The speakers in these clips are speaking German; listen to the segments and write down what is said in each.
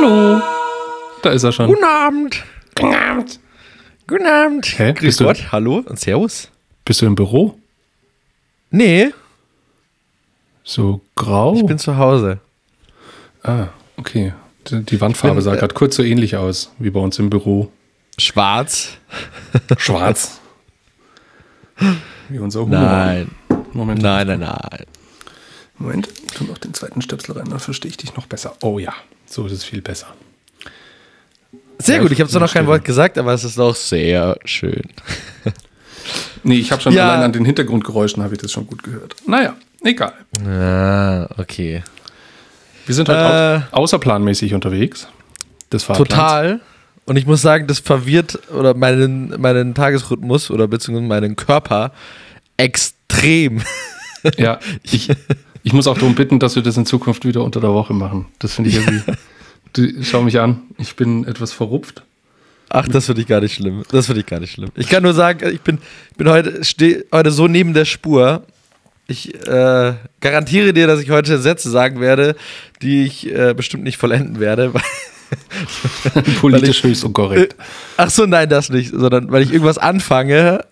Hallo. Da ist er schon. Guten Abend. Guten Abend. Guten Abend. Hä? Grüß Bist du- Gott. Hallo und Servus. Bist du im Büro? Nee, So grau? ich bin zu Hause. ah, okay. Die, Wandfarbe bin, sah äh, gerade kurz so ähnlich aus wie bei uns im Büro. Schwarz? Schwarz. wie unser Humor. Nein. Moment. Nein, nein, nein. Moment. Tu noch den zweiten Stöpsel rein, dann verstehe ich dich noch besser. Oh ja, so ist es viel besser. Sehr Ja, gut, ich ich habe zwar noch kein. Wort gesagt, aber es ist doch sehr schön. Nee, ich habe schon Ja. allein an den Hintergrundgeräuschen habe ich das schon gut gehört. Naja, egal. Ah, okay. Wir sind heute Äh. au außerplanmäßig unterwegs. Das Fahrplans. Total. Und ich muss sagen, das verwirrt oder meinen, meinen Tagesrhythmus oder beziehungsweise meinen Körper extrem. Ja, ich, ich muss auch darum bitten, dass wir das in Zukunft wieder unter der Woche machen. Das finde ich irgendwie. Du, schau mich an, ich bin etwas verrupft. Ach, das finde ich gar nicht schlimm. Das finde ich gar nicht schlimm. Ich kann nur sagen, ich bin, bin heute, stehe heute so neben der Spur. Ich äh, garantiere dir, dass ich heute Sätze sagen werde, die ich äh, bestimmt nicht vollenden werde. weil- Politisch höchst unkorrekt. Ach so, nein, das nicht, sondern weil ich irgendwas anfange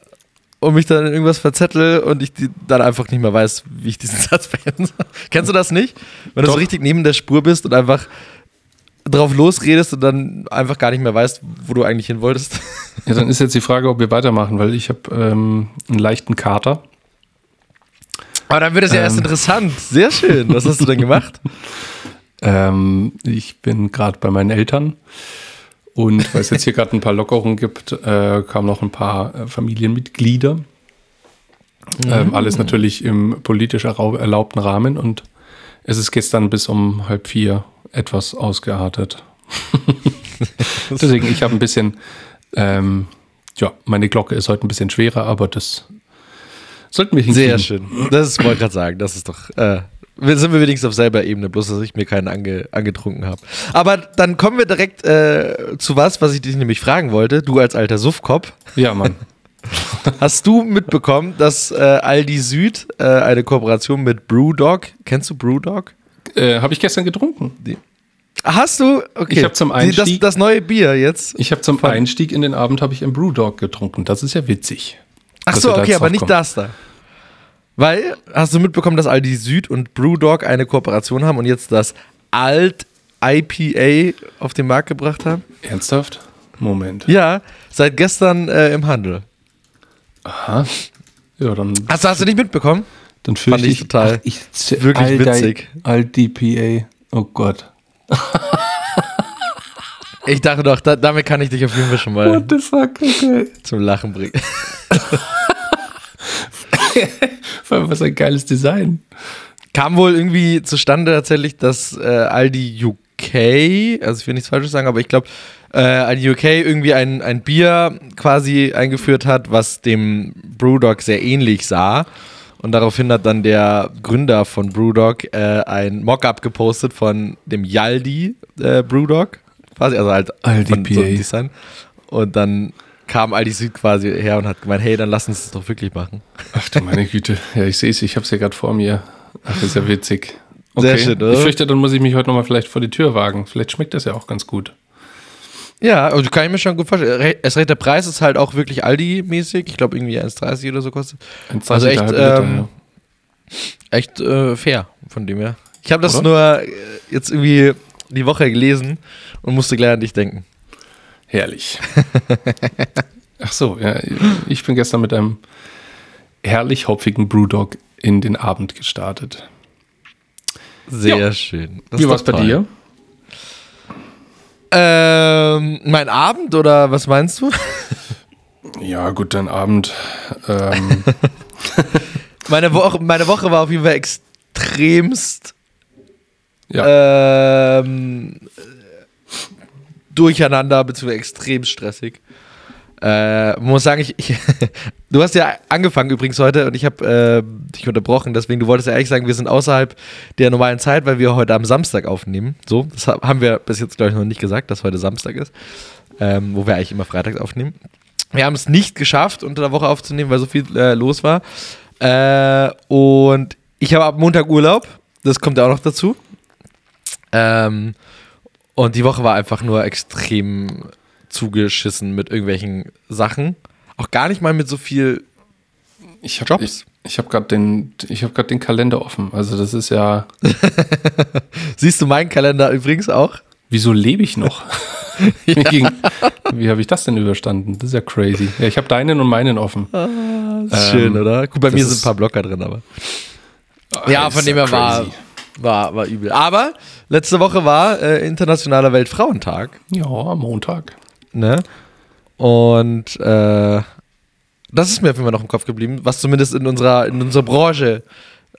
und mich dann in irgendwas verzettel und ich dann einfach nicht mehr weiß, wie ich diesen Satz beenden soll. Kennst du das nicht? Wenn du Doch. so richtig neben der Spur bist und einfach drauf losredest und dann einfach gar nicht mehr weißt, wo du eigentlich hin wolltest. Ja, dann ist jetzt die Frage, ob wir weitermachen, weil ich habe ähm, einen leichten Kater. Aber dann wird es ja erst Ähm. interessant. Sehr schön. Was hast du denn gemacht? Ähm, ich bin gerade bei meinen Eltern und weil es jetzt hier gerade ein paar Lockerungen gibt, äh, kamen noch ein paar äh, Familienmitglieder. Ähm, alles natürlich im politisch erlaubten Rahmen und es ist gestern bis um halb vier etwas ausgeartet. Deswegen, ich habe ein bisschen, ähm, ja, meine Glocke ist heute ein bisschen schwerer, aber das sollten wir hinkriegen. Sehr schön. Das wollte gerade sagen, das ist doch. Äh, sind wir wenigstens auf selber Ebene, bloß dass ich mir keinen ange, angetrunken habe. Aber dann kommen wir direkt äh, zu was, was ich dich nämlich fragen wollte. Du als alter Suffkopf. Ja, Mann. Hast du mitbekommen, dass äh, Aldi Süd äh, eine Kooperation mit Brewdog, kennst du Brewdog? Äh, habe ich gestern getrunken. Hast du? Okay. Ich hab zum Die- das, Einstieg- das neue Bier jetzt. Ich habe zum Einstieg in den Abend habe ich einen Brewdog getrunken. Das ist ja witzig. Ach so, okay, aber nicht das da. Weil, hast du mitbekommen, dass Aldi Süd und Brewdog eine Kooperation haben und jetzt das Alt IPA auf den Markt gebracht haben? Ernsthaft? Moment. Ja, seit gestern äh, im Handel. Aha. Ja, dann, Hast, du- hast du nicht mitbekommen? dann fürchte fand ich total ich wirklich Aldi- witzig. Aldi-PA. Oh Gott. Ich dachte doch, da, damit kann ich dich auf jeden Fall schon mal the fuck? Okay. zum Lachen bringen. Vor allem, was ein geiles Design. Kam wohl irgendwie zustande tatsächlich, dass äh, Aldi UK, also ich will nichts Falsches sagen, aber ich glaube, äh, Aldi UK irgendwie ein, ein Bier quasi eingeführt hat, was dem Brewdog sehr ähnlich sah. Und daraufhin hat dann der Gründer von Brewdog äh, ein Mockup gepostet von dem Yaldi äh, Brewdog, quasi, also halt Aldi von so. Design. Und dann kam Aldi Süd quasi her und hat gemeint, hey, dann lass uns das doch wirklich machen. Ach du meine Güte. Ja, ich sehe es. Ich habe es ja gerade vor mir. Ach, ist ja witzig. Sehr schön, oder? Ich fürchte, dann muss ich mich heute nochmal vielleicht vor die Tür wagen. Vielleicht schmeckt das ja auch ganz gut. Ja, also kann ich mir schon gut vorstellen. Erst recht, der Preis ist halt auch wirklich Aldi-mäßig. Ich glaube, irgendwie 1,30 oder so kostet. Ein Also 20 echt, Liter, ähm, ja. Echt äh, fair von dem her. Ich habe das Oder? nur äh, jetzt irgendwie die Woche gelesen und musste gleich an dich denken. Herrlich. Ach so, ja, ich bin gestern mit einem herrlich hopfigen Brewdog in den Abend gestartet. Sehr Ja. schön. Das Wie war es bei dir? Ähm, mein Abend oder was meinst du? Ja, gut, dein Abend. Ähm, Meine Woche, meine Woche war auf jeden Fall extremst ja, ähm, durcheinander, beziehungsweise extrem stressig. Äh, muss sagen, ich, ich, du hast ja angefangen übrigens heute und ich habe äh, dich unterbrochen, deswegen du wolltest ja ehrlich sagen, wir sind außerhalb der normalen Zeit, weil wir heute am Samstag aufnehmen. So, das ha- haben wir bis jetzt, glaube ich, noch nicht gesagt, dass heute Samstag ist, ähm, wo wir eigentlich immer freitags aufnehmen. Wir haben es nicht geschafft, unter der Woche aufzunehmen, weil so viel äh, los war. Äh, und ich habe ab Montag Urlaub, das kommt ja auch noch dazu. Ähm, Und die Woche war einfach nur extrem zugeschissen mit irgendwelchen Sachen. Auch gar nicht mal mit so viel ich hab, Jobs. Ich, ich habe gerade den, hab den Kalender offen. Also das ist ja. Siehst du meinen Kalender übrigens auch? Wieso lebe ich noch? ja. Wie habe ich das denn überstanden? Das ist ja crazy. Ja, ich habe deinen und meinen offen. Ah, ist ähm, schön, oder? Gut, bei mir sind ein paar Blocker drin, aber. Oh, ja, von dem her war, war, war übel. Aber letzte Woche war äh, Internationaler Weltfrauentag. Ja, am Montag. Ne? Und äh, das ist mir auf jeden Fall noch im Kopf geblieben, was zumindest in unserer, in unserer Branche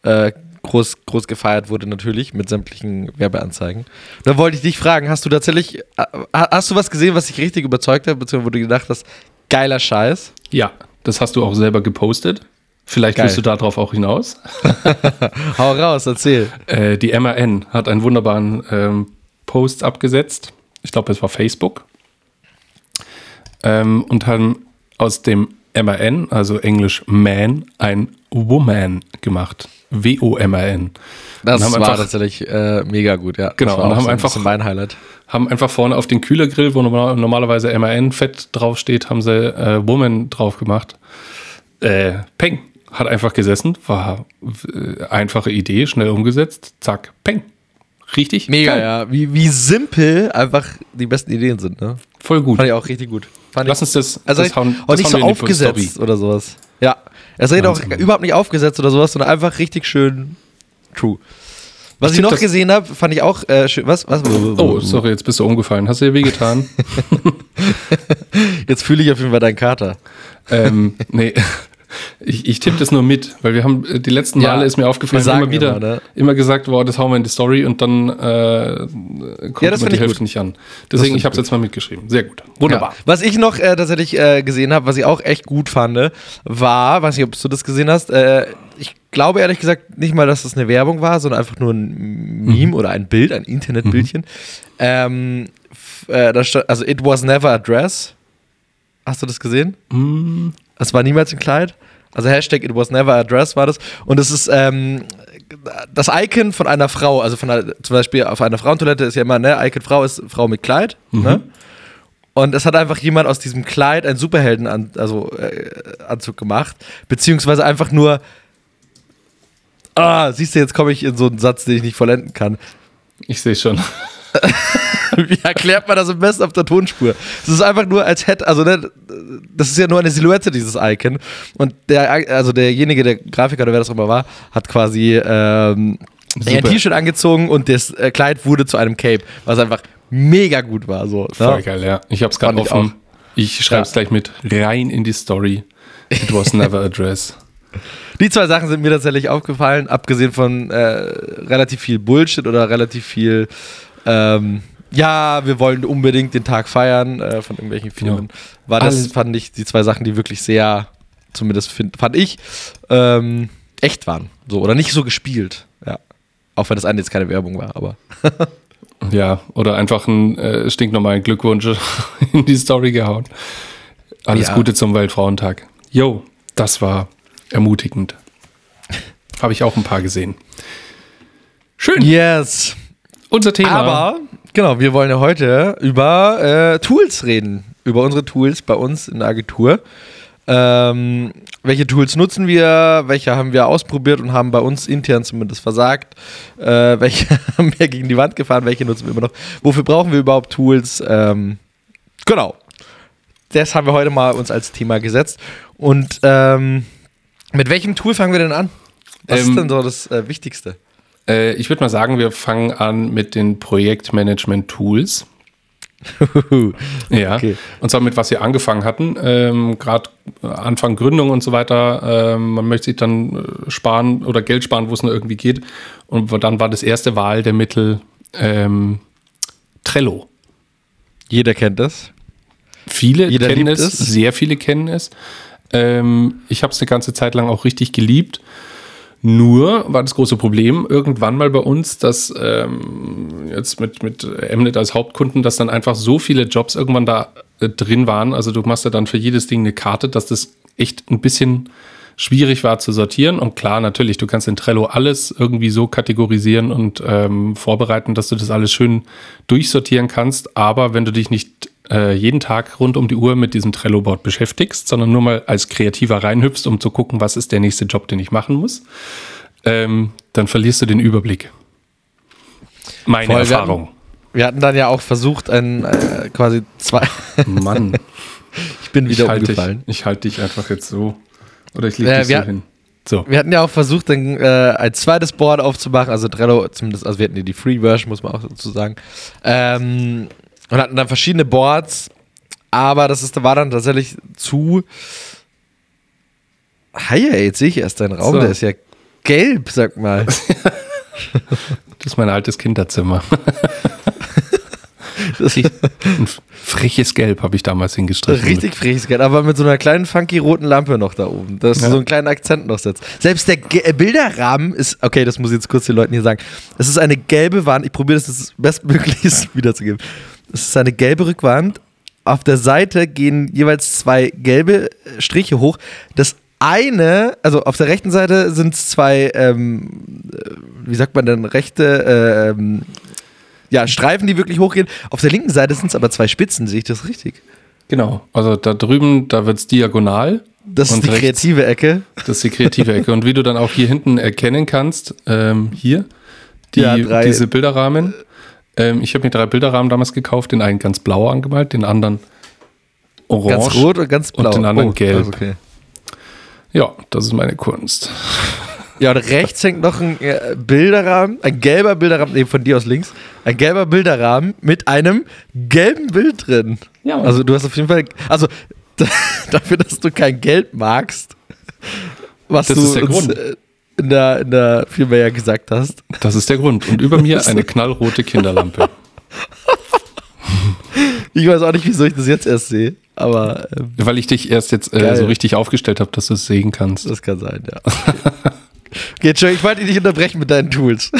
äh, groß, groß gefeiert wurde, natürlich, mit sämtlichen Werbeanzeigen. Da wollte ich dich fragen, hast du tatsächlich, äh, hast du was gesehen, was dich richtig überzeugt hat, beziehungsweise wo du gedacht hast, geiler Scheiß? Ja, das hast du auch selber gepostet. Vielleicht Geil. willst du darauf auch hinaus. Hau raus, erzähl. Äh, die MAN hat einen wunderbaren ähm, Post abgesetzt. Ich glaube, es war Facebook. Ähm, und haben aus dem MAN, also Englisch Man, ein Woman gemacht. W-O-M-A-N. Das war einfach, tatsächlich äh, mega gut, ja. Genau, und haben so einfach mein Highlight. Haben einfach vorne auf den Kühlergrill, wo normalerweise MAN Fett draufsteht, haben sie äh, Woman drauf gemacht. Äh, Peng hat einfach gesessen, war äh, einfache Idee, schnell umgesetzt, zack, Peng. Richtig? Mega, geil. ja. Wie, wie simpel einfach die besten Ideen sind, ne? Voll gut. Fand ich auch richtig gut. Fand Lass uns das, also das hauen, und nicht so aufgesetzt oder sowas. Ja. Es redet auch überhaupt nicht aufgesetzt oder sowas, sondern einfach richtig schön true. Was ich, ich noch gesehen habe, fand ich auch äh, schön. Was? Was? Oh, sorry, jetzt bist du umgefallen. Hast du dir wehgetan? jetzt fühle ich auf jeden Fall deinen Kater. ähm, nee. Ich, ich tippe das nur mit, weil wir haben äh, die letzten Male ja, ist mir aufgefallen, immer wieder immer, ne? immer gesagt, wow, das hauen wir in die Story und dann äh, kommt ja, die Hälfte gut. nicht an. Deswegen, ich habe es jetzt mal mitgeschrieben. Sehr gut. Wunderbar. Ja. Was ich noch äh, tatsächlich äh, gesehen habe, was ich auch echt gut fand, war, weiß nicht, ob du das gesehen hast, äh, ich glaube ehrlich gesagt nicht mal, dass das eine Werbung war, sondern einfach nur ein Meme mhm. oder ein Bild, ein Internetbildchen. Mhm. Ähm, äh, stand, also it was never a dress. Hast du das gesehen? Mhm. Es war niemals ein Kleid. Also Hashtag It was never a dress war das. Und es ist ähm, das Icon von einer Frau. Also von einer, zum Beispiel auf einer Frauentoilette ist ja immer, ne, Icon Frau ist Frau mit Kleid. Mhm. Ne? Und es hat einfach jemand aus diesem Kleid einen Superheldenanzug also, äh, gemacht. Beziehungsweise einfach nur. Ah, siehst du, jetzt komme ich in so einen Satz, den ich nicht vollenden kann. Ich sehe schon. Wie erklärt man das am besten auf der Tonspur? Es ist einfach nur als hätte, also ne, das ist ja nur eine Silhouette, dieses Icon. Und der, also derjenige, der Grafiker oder wer das auch immer war, hat quasi ähm, ein T-Shirt angezogen und das äh, Kleid wurde zu einem Cape, was einfach mega gut war. So, ne? Voll geil, ja. Ich hab's gerade offen. Ich, ich schreibe es ja. gleich mit rein in die Story. It was never a dress. Die zwei Sachen sind mir tatsächlich aufgefallen, abgesehen von äh, relativ viel Bullshit oder relativ viel ähm, ja, wir wollen unbedingt den Tag feiern äh, von irgendwelchen Firmen. Ja. War das, Alles. fand ich, die zwei Sachen, die wirklich sehr, zumindest find, fand ich, ähm, echt waren. So, oder nicht so gespielt. Ja. Auch wenn das eine jetzt keine Werbung war, aber. ja, oder einfach ein äh, stinknormalen Glückwunsch in die Story gehauen. Alles ja. Gute zum Weltfrauentag. Jo, das war ermutigend. Habe ich auch ein paar gesehen. Schön. Yes. Unser Thema. Aber Genau, wir wollen ja heute über äh, Tools reden. Über unsere Tools bei uns in der Agentur. Ähm, welche Tools nutzen wir? Welche haben wir ausprobiert und haben bei uns intern zumindest versagt? Äh, welche haben wir gegen die Wand gefahren? Welche nutzen wir immer noch? Wofür brauchen wir überhaupt Tools? Ähm, genau. Das haben wir heute mal uns als Thema gesetzt. Und ähm, mit welchem Tool fangen wir denn an? Was ist ähm, denn so das äh, Wichtigste? Äh, ich würde mal sagen, wir fangen an mit den Projektmanagement-Tools. ja, okay. und zwar mit was wir angefangen hatten. Ähm, Gerade Anfang Gründung und so weiter. Ähm, man möchte sich dann äh, sparen oder Geld sparen, wo es nur irgendwie geht. Und dann war das erste Wahl der Mittel ähm, Trello. Jeder kennt das. Viele Jeder kennen es, es, sehr viele kennen es. Ähm, ich habe es eine ganze Zeit lang auch richtig geliebt. Nur war das große Problem irgendwann mal bei uns, dass ähm, jetzt mit, mit Mnet als Hauptkunden, dass dann einfach so viele Jobs irgendwann da äh, drin waren. Also du machst ja dann für jedes Ding eine Karte, dass das echt ein bisschen schwierig war zu sortieren. Und klar, natürlich, du kannst in Trello alles irgendwie so kategorisieren und ähm, vorbereiten, dass du das alles schön durchsortieren kannst. Aber wenn du dich nicht äh, jeden Tag rund um die Uhr mit diesem Trello-Board beschäftigst, sondern nur mal als Kreativer reinhüpfst, um zu gucken, was ist der nächste Job, den ich machen muss, ähm, dann verlierst du den Überblick. Meine Voll, Erfahrung. Wir hatten, wir hatten dann ja auch versucht, ein äh, quasi zwei. Mann. ich bin wieder ich halt umgefallen. Dich, ich halte dich einfach jetzt so. Oder ich lege Äh, dich so hin. So. Wir hatten ja auch versucht, dann, äh, ein zweites Board aufzumachen, also Trello, zumindest, also wir hatten ja die Free-Version, muss man auch dazu sagen. Ähm, und hatten dann verschiedene Boards, aber das ist, war dann tatsächlich zu. Hi, jetzt sehe ich erst deinen Raum, So. der ist ja gelb, sag mal. Das ist mein altes Kinderzimmer. Ein freches Gelb habe ich damals hingestrichen. richtig freches Geld, aber mit so einer kleinen funky roten Lampe noch da oben, dass Ja. du so einen kleinen Akzent noch setzt. Selbst der Ge äh, Bilderrahmen ist, okay, das muss ich jetzt kurz den Leuten hier sagen. Es ist eine gelbe Wand, ich probiere das das bestmöglichst wiederzugeben. Es ist eine gelbe Rückwand. Auf der Seite gehen jeweils zwei gelbe äh, Striche hoch. Das eine, also auf der rechten Seite sind es zwei, ähm, äh, wie sagt man denn, rechte, ähm, ja, Streifen, die wirklich hochgehen. Auf der linken Seite sind es aber zwei Spitzen, sehe ich das richtig? Genau. Also da drüben, da wird es diagonal. Das ist die rechts- kreative Ecke. Das ist die kreative Ecke. Und wie du dann auch hier hinten erkennen kannst, ähm, hier, die, Ja, drei- diese Bilderrahmen. Ähm, ich habe mir drei Bilderrahmen damals gekauft, den einen ganz blau angemalt, den anderen orange. Ganz rot und ganz und blau. den anderen gelb. also okay. Ja, das ist meine Kunst. Ja, und rechts hängt noch ein äh, Bilderrahmen, ein gelber Bilderrahmen, nee, von dir aus links, ein gelber Bilderrahmen mit einem gelben Bild drin. Ja. Also du hast auf jeden Fall, also dafür, dass du kein Gelb magst, was Das du ist der uns Grund. In der, in der Firma ja gesagt hast. Das ist der Grund. Und über mir eine knallrote Kinderlampe. Ich weiß auch nicht, wieso ich das jetzt erst sehe, aber ähm, Weil ich dich erst jetzt äh, so richtig aufgestellt habe, dass du es sehen kannst. das kann sein, ja. Okay, Entschuldigung, ich wollte dich nicht unterbrechen mit deinen Tools.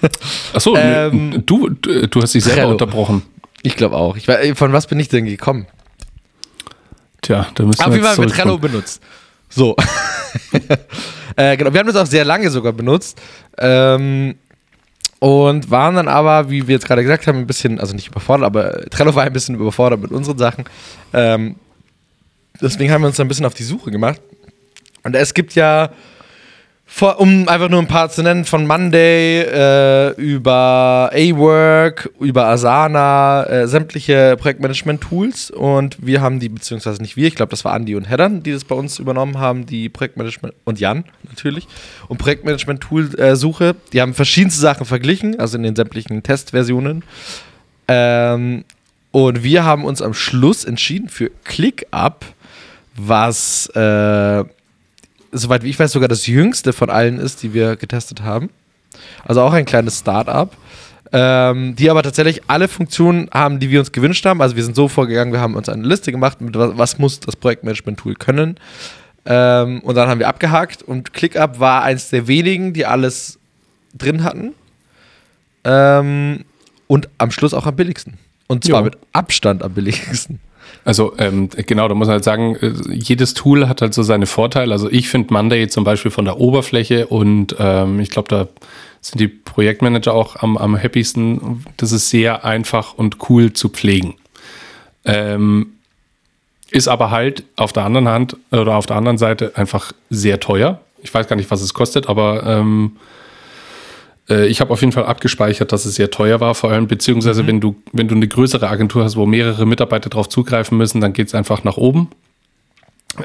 Achso, Ähm, du, du, hast dich selber Trello. unterbrochen. Ich glaube auch. Ich, weiß- von was bin ich denn gekommen? Tja, da müssen Auf wir jeden jetzt Fall mit Trello benutzt. So. äh, genau, wir haben das auch sehr lange sogar benutzt. Ähm, und waren dann aber, wie wir jetzt gerade gesagt haben, ein bisschen, also nicht überfordert, aber Trello war ein bisschen überfordert mit unseren Sachen. Ähm, deswegen haben wir uns dann ein bisschen auf die Suche gemacht. Und es gibt ja, vor, um einfach nur ein paar zu nennen, von Monday äh, über A-Work, über Asana, äh, sämtliche Projektmanagement-Tools. Und wir haben die, beziehungsweise nicht wir, ich glaube, das war Andi und Heddern, die das bei uns übernommen haben, die Projektmanagement, und Jan natürlich, und Projektmanagement-Tool-Suche. die haben verschiedenste Sachen verglichen, also in den sämtlichen Testversionen. Ähm, und wir haben uns am Schluss entschieden für ClickUp, was, äh, soweit wie ich weiß, sogar das jüngste von allen ist, die wir getestet haben. Also auch ein kleines Startup. Ähm, die aber tatsächlich alle Funktionen haben, die wir uns gewünscht haben. Also wir sind so vorgegangen, wir haben uns eine Liste gemacht, mit was, was muss das Projektmanagement-Tool können. Ähm, und dann haben wir abgehakt und ClickUp war eins der wenigen, die alles drin hatten. Ähm, und am Schluss auch am billigsten. Und zwar Jo. mit Abstand am billigsten. Also ähm, genau, da muss man halt sagen, äh, jedes Tool hat halt so seine Vorteile. Also ich finde Monday zum Beispiel von der Oberfläche und ähm, ich glaube, da sind die Projektmanager auch am, am happiesten. Das ist sehr einfach und cool zu pflegen. Ähm, ist aber halt auf der anderen Hand oder auf der anderen Seite einfach sehr teuer. Ich weiß gar nicht, was es kostet, aber ähm, äh, ich habe auf jeden Fall abgespeichert, dass es sehr teuer war, vor allem beziehungsweise wenn du wenn du eine größere Agentur hast, wo mehrere Mitarbeiter drauf zugreifen müssen, dann geht es einfach nach oben.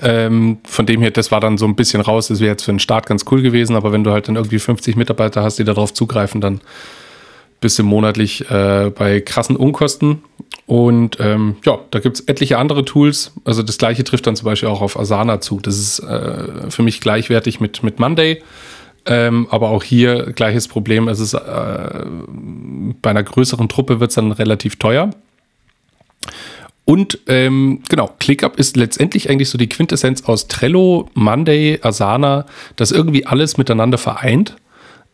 Ähm, von dem her, das war dann so ein bisschen raus. Das wäre jetzt für den Start ganz cool gewesen, aber wenn du halt dann irgendwie 50 Mitarbeiter hast, die darauf zugreifen, dann bist du monatlich äh, bei krassen Unkosten. Und ähm, ja, da gibt es etliche andere Tools. Also das gleiche trifft dann zum Beispiel auch auf Asana zu. Das ist äh, für mich gleichwertig mit, mit Monday. Ähm, aber auch hier gleiches Problem. Es ist äh, bei einer größeren Truppe wird es dann relativ teuer. Und ähm, genau, ClickUp ist letztendlich eigentlich so die Quintessenz aus Trello, Monday, Asana, das irgendwie alles miteinander vereint.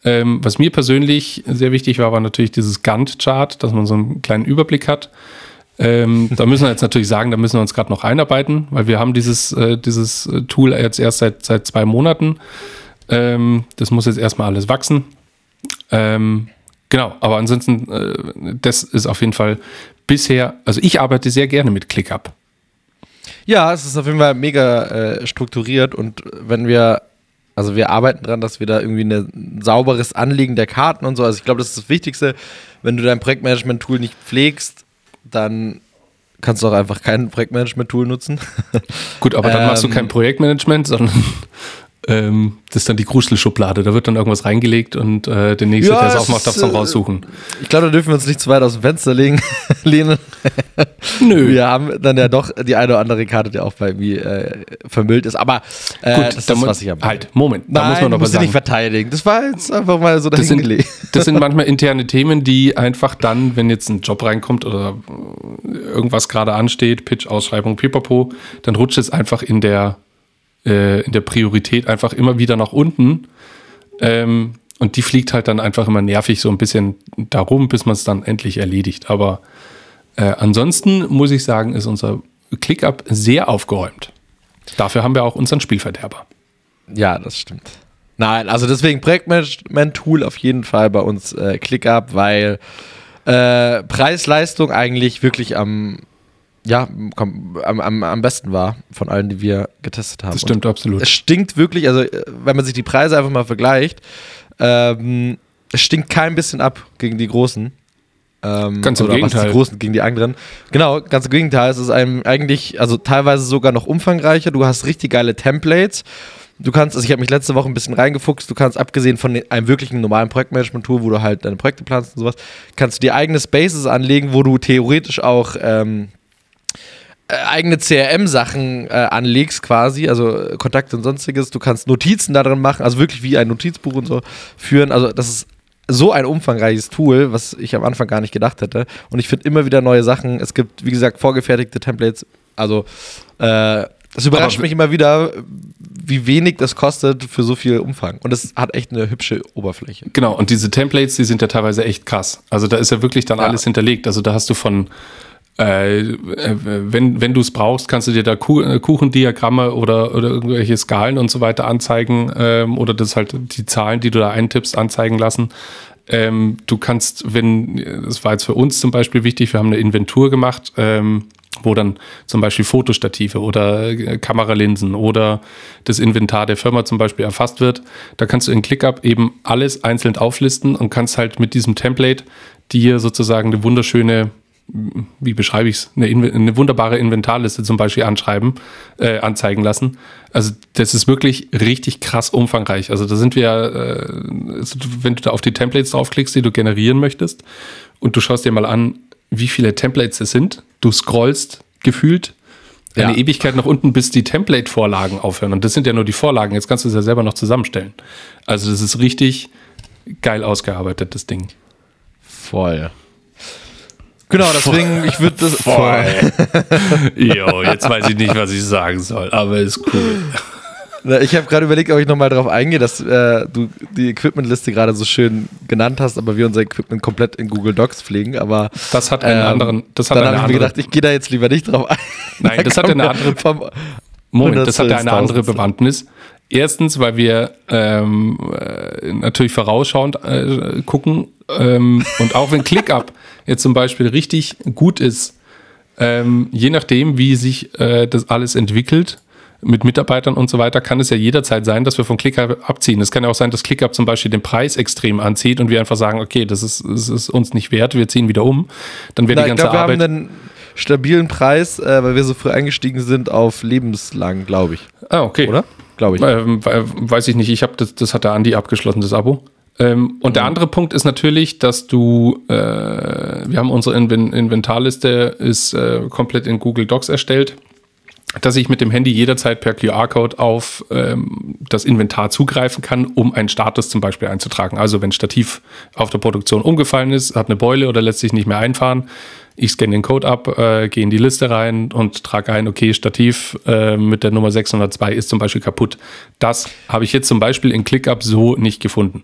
Ähm, was mir persönlich sehr wichtig war, war natürlich dieses Gantt-Chart, dass man so einen kleinen Überblick hat. Ähm, da müssen wir jetzt natürlich sagen, da müssen wir uns gerade noch einarbeiten, weil wir haben dieses, äh, dieses Tool jetzt erst seit, seit zwei Monaten. Ähm, das muss jetzt erstmal alles wachsen. Ähm, genau, aber ansonsten, äh, das ist auf jeden Fall bisher, also ich arbeite sehr gerne mit ClickUp. Ja, es ist auf jeden Fall mega äh, strukturiert und wenn wir, also wir arbeiten dran, dass wir da irgendwie ein sauberes Anlegen der Karten und so, also ich glaube, das ist das Wichtigste. Wenn du dein Projektmanagement-Tool nicht pflegst, dann kannst du auch einfach kein Projektmanagement-Tool nutzen. Gut, aber dann ähm, machst du kein ähm, Projektmanagement, sondern ähm, das ist dann die Gruschelschublade. Da wird dann irgendwas reingelegt und äh, der Nächste, ja, der es aufmacht, darf es dann äh, raussuchen. Ich glaube, da dürfen wir uns nicht zu weit aus dem Fenster legen, lehnen. Nö. Wir haben dann ja doch die eine oder andere Karte, die auch bei mir äh, vermüllt ist. Aber äh, Gut, das ist, was ich habe. Halt, Moment. Da Nein, muss man aber sagen. nicht verteidigen. Das war jetzt einfach mal so das sind, das sind manchmal interne Themen, die einfach dann, wenn jetzt ein Job reinkommt oder irgendwas gerade ansteht, Pitch, Ausschreibung, Pipapo, dann rutscht es einfach in der äh, in der Priorität einfach immer wieder nach unten. Ähm, und die fliegt halt dann einfach immer nervig so ein bisschen darum, bis man es dann endlich erledigt. Aber äh, ansonsten muss ich sagen, ist unser ClickUp sehr aufgeräumt. Dafür haben wir auch unseren Spielverderber. Ja, das stimmt. Nein, also deswegen Projektmanagement-Tool auf jeden Fall bei uns äh, ClickUp, weil äh, Preis-Leistung eigentlich wirklich am ja, komm, am, am, am besten war von allen, die wir getestet haben. Das stimmt, und absolut. Es stinkt wirklich, also wenn man sich die Preise einfach mal vergleicht, ähm, es stinkt kein bisschen ab gegen die Großen. Ähm, ganz im Gegenteil. Die Großen gegen die anderen. Genau, ganz im Gegenteil. Es ist einem eigentlich, also teilweise sogar noch umfangreicher. Du hast richtig geile Templates. Du kannst, also ich habe mich letzte Woche ein bisschen reingefuchst, du kannst abgesehen von einem wirklichen normalen Projektmanagement-Tool, wo du halt deine Projekte planst und sowas, kannst du dir eigene Spaces anlegen, wo du theoretisch auch ähm, äh, eigene CRM-Sachen äh, anlegst quasi, also äh, Kontakte und sonstiges. Du kannst Notizen da drin machen, also wirklich wie ein Notizbuch und so führen. Also das ist so ein umfangreiches Tool, was ich am Anfang gar nicht gedacht hätte. Und ich finde immer wieder neue Sachen. Es gibt, wie gesagt, vorgefertigte Templates. Also äh, das überrascht Aber mich immer wieder, wie wenig das kostet für so viel Umfang. Und es hat echt eine hübsche Oberfläche. Genau, und diese Templates, die sind ja teilweise echt krass. Also da ist ja wirklich dann ja. alles hinterlegt. Also da hast du von äh, wenn, wenn du es brauchst, kannst du dir da äh, Kuchendiagramme oder, oder irgendwelche Skalen und so weiter anzeigen ähm, oder das halt die Zahlen, die du da eintippst, anzeigen lassen. Ähm, du kannst, wenn, das war jetzt für uns zum Beispiel wichtig, wir haben eine Inventur gemacht, ähm, wo dann zum Beispiel Fotostative oder äh, Kameralinsen oder das Inventar der Firma zum Beispiel erfasst wird. Da kannst du in ClickUp eben alles einzeln auflisten und kannst halt mit diesem Template dir sozusagen eine wunderschöne wie beschreibe ich es, eine, eine, wunderbare Inventarliste zum Beispiel anschreiben, äh, anzeigen lassen. Also das ist wirklich richtig krass umfangreich. Also da sind wir, äh, also wenn du da auf die Templates draufklickst, die du generieren möchtest, und du schaust dir mal an, wie viele Templates es sind, du scrollst gefühlt eine ja. Ewigkeit nach unten, bis die Template-Vorlagen aufhören. Und das sind ja nur die Vorlagen. Jetzt kannst du es ja selber noch zusammenstellen. Also das ist richtig geil ausgearbeitet, das Ding. Voll. Genau, deswegen, ich würde das. Voll. jo, jetzt weiß ich nicht, was ich sagen soll, aber ist cool. Ich habe gerade überlegt, ob ich nochmal darauf eingehe, dass äh, du die Equipmentliste gerade so schön genannt hast, aber wir unser Equipment komplett in Google Docs pflegen. Aber das hat einen ähm, anderen. Das hat dann habe ich mir gedacht, ich gehe da jetzt lieber nicht drauf ein. Nein, das hat eine andere. Moment, das hat eine andere Bewandtnis. Erstens, weil wir ähm, äh, natürlich vorausschauend äh, gucken ähm, und auch wenn ClickUp jetzt zum Beispiel richtig gut ist, ähm, je nachdem, wie sich äh, das alles entwickelt, mit Mitarbeitern und so weiter, kann es ja jederzeit sein, dass wir von ClickUp abziehen. Es kann ja auch sein, dass ClickUp zum Beispiel den Preis extrem anzieht und wir einfach sagen, okay, das ist, das ist uns nicht wert, wir ziehen wieder um. Dann wäre die ganze glaub, Arbeit. Wir haben einen stabilen Preis, äh, weil wir so früh eingestiegen sind, auf lebenslang, glaube ich. Ah, okay. Oder? Glaube ich. Ähm, weiß ich nicht. Ich habe das, das hat der Andi abgeschlossen, das Abo. Ähm, und mhm. der andere Punkt ist natürlich, dass du, äh, wir haben unsere Inven Inventarliste ist äh, komplett in Google Docs erstellt, dass ich mit dem Handy jederzeit per QR-Code auf ähm, das Inventar zugreifen kann, um einen Status zum Beispiel einzutragen. Also wenn Stativ auf der Produktion umgefallen ist, hat eine Beule oder lässt sich nicht mehr einfahren, ich scanne den Code ab, äh, gehe in die Liste rein und trage ein, okay, Stativ äh, mit der Nummer 602 ist zum Beispiel kaputt. Das habe ich jetzt zum Beispiel in ClickUp so nicht gefunden.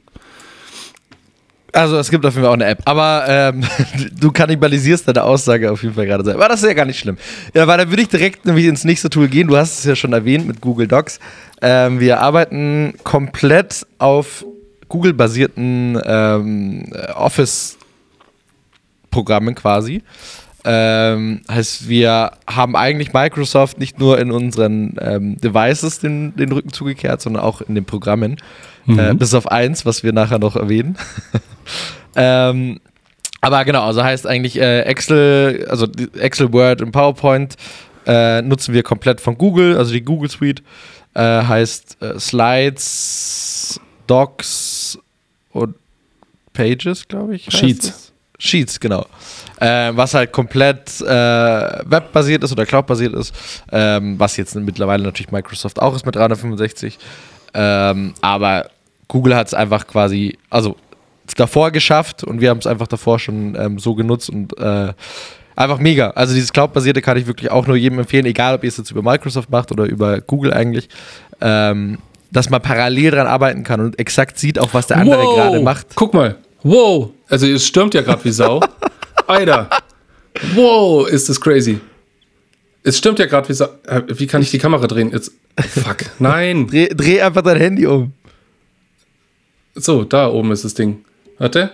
Also es gibt auf jeden Fall auch eine App. Aber ähm, du kannibalisierst deine Aussage auf jeden Fall gerade selber. Aber das ist ja gar nicht schlimm. Ja, weil dann würde ich direkt nämlich ins nächste Tool gehen. Du hast es ja schon erwähnt mit Google Docs. Ähm, wir arbeiten komplett auf Google-basierten ähm, Office-Programmen quasi. Ähm, heißt, wir haben eigentlich Microsoft nicht nur in unseren ähm, Devices den, den Rücken zugekehrt, sondern auch in den Programmen. Mhm. Äh, bis auf eins, was wir nachher noch erwähnen. ähm, aber genau, also heißt eigentlich äh, Excel, also Excel, Word und PowerPoint äh, nutzen wir komplett von Google, also die Google Suite. Äh, heißt äh, Slides, Docs und Pages, glaube ich. Sheets. Sheets, genau. Äh, was halt komplett äh, webbasiert ist oder cloudbasiert ist, ähm, was jetzt mittlerweile natürlich Microsoft auch ist mit 365. Ähm, aber Google hat es einfach quasi, also davor geschafft und wir haben es einfach davor schon ähm, so genutzt und äh, einfach mega. Also dieses Cloud-basierte kann ich wirklich auch nur jedem empfehlen, egal ob ihr es jetzt über Microsoft macht oder über Google eigentlich, ähm, dass man parallel dran arbeiten kann und exakt sieht auch, was der andere wow. gerade macht. Guck mal, wow, also es stürmt ja gerade wie Sau. Alter, wow, ist das crazy. Es stimmt ja gerade wie Sau. Wie kann ich die Kamera drehen? Jetzt, fuck, nein. dreh, dreh einfach dein Handy um. So, da oben ist das Ding. Warte.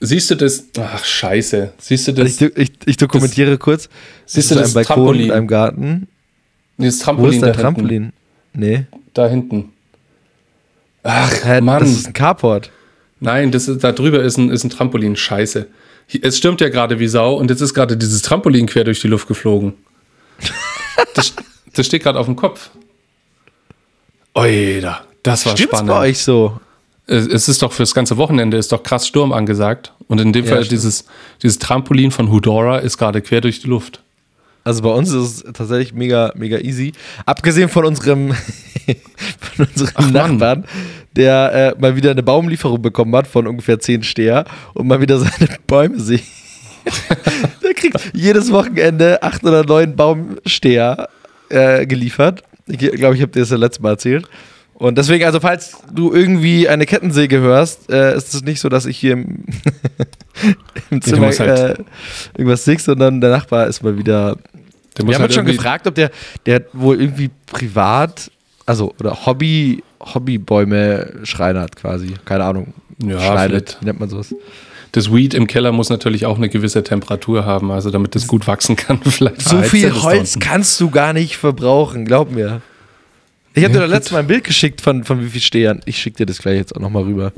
Siehst du das? Ach, scheiße. Siehst du das? Ich, ich, ich dokumentiere das, kurz. Siehst du das? Ein Balkon Trampolin. in einem Garten. Nee, das Trampolin. Wo ist dein da Trampolin? Hinten. Nee. Da hinten. Ach, Mann. Das ist ein Carport. Nein, das ist, da drüber ist ein, ist ein Trampolin. Scheiße. Es stürmt ja gerade wie Sau und jetzt ist gerade dieses Trampolin quer durch die Luft geflogen. das, das steht gerade auf dem Kopf. Oida, das war Stimmt's spannend. bei euch so? es ist doch fürs ganze Wochenende ist doch krass Sturm angesagt. Und in dem ja, Fall dieses, dieses Trampolin von Hudora ist gerade quer durch die Luft. Also bei uns ist es tatsächlich mega, mega easy. Abgesehen von unserem, von unserem Ach, Nachbarn, Mann. Der äh, mal wieder eine Baumlieferung bekommen hat von ungefähr zehn Steher und mal wieder seine Bäume sieht. der kriegt jedes Wochenende acht oder neun Baumsteher äh, geliefert. Ich glaube, ich habe dir das ja letztes Mal erzählt. Und deswegen, also falls du irgendwie eine Kettensäge hörst, äh, ist es nicht so, dass ich hier im, im Zimmer halt äh, irgendwas sehe, sondern der Nachbar ist mal wieder. Der Wir haben halt uns schon gefragt, ob der, der wohl irgendwie privat, also oder Hobby, Hobbybäume schreinert quasi. Keine Ahnung. Ja, schneidet. Wie nennt man sowas? Das Weed im Keller muss natürlich auch eine gewisse Temperatur haben, also damit das gut wachsen kann. Vielleicht so viel Holz kannst du gar nicht verbrauchen, glaub mir. Ich habe dir doch letztes Mal ein Bild geschickt von, von wie viel Stehern. Ich schicke dir das gleich jetzt auch nochmal rüber.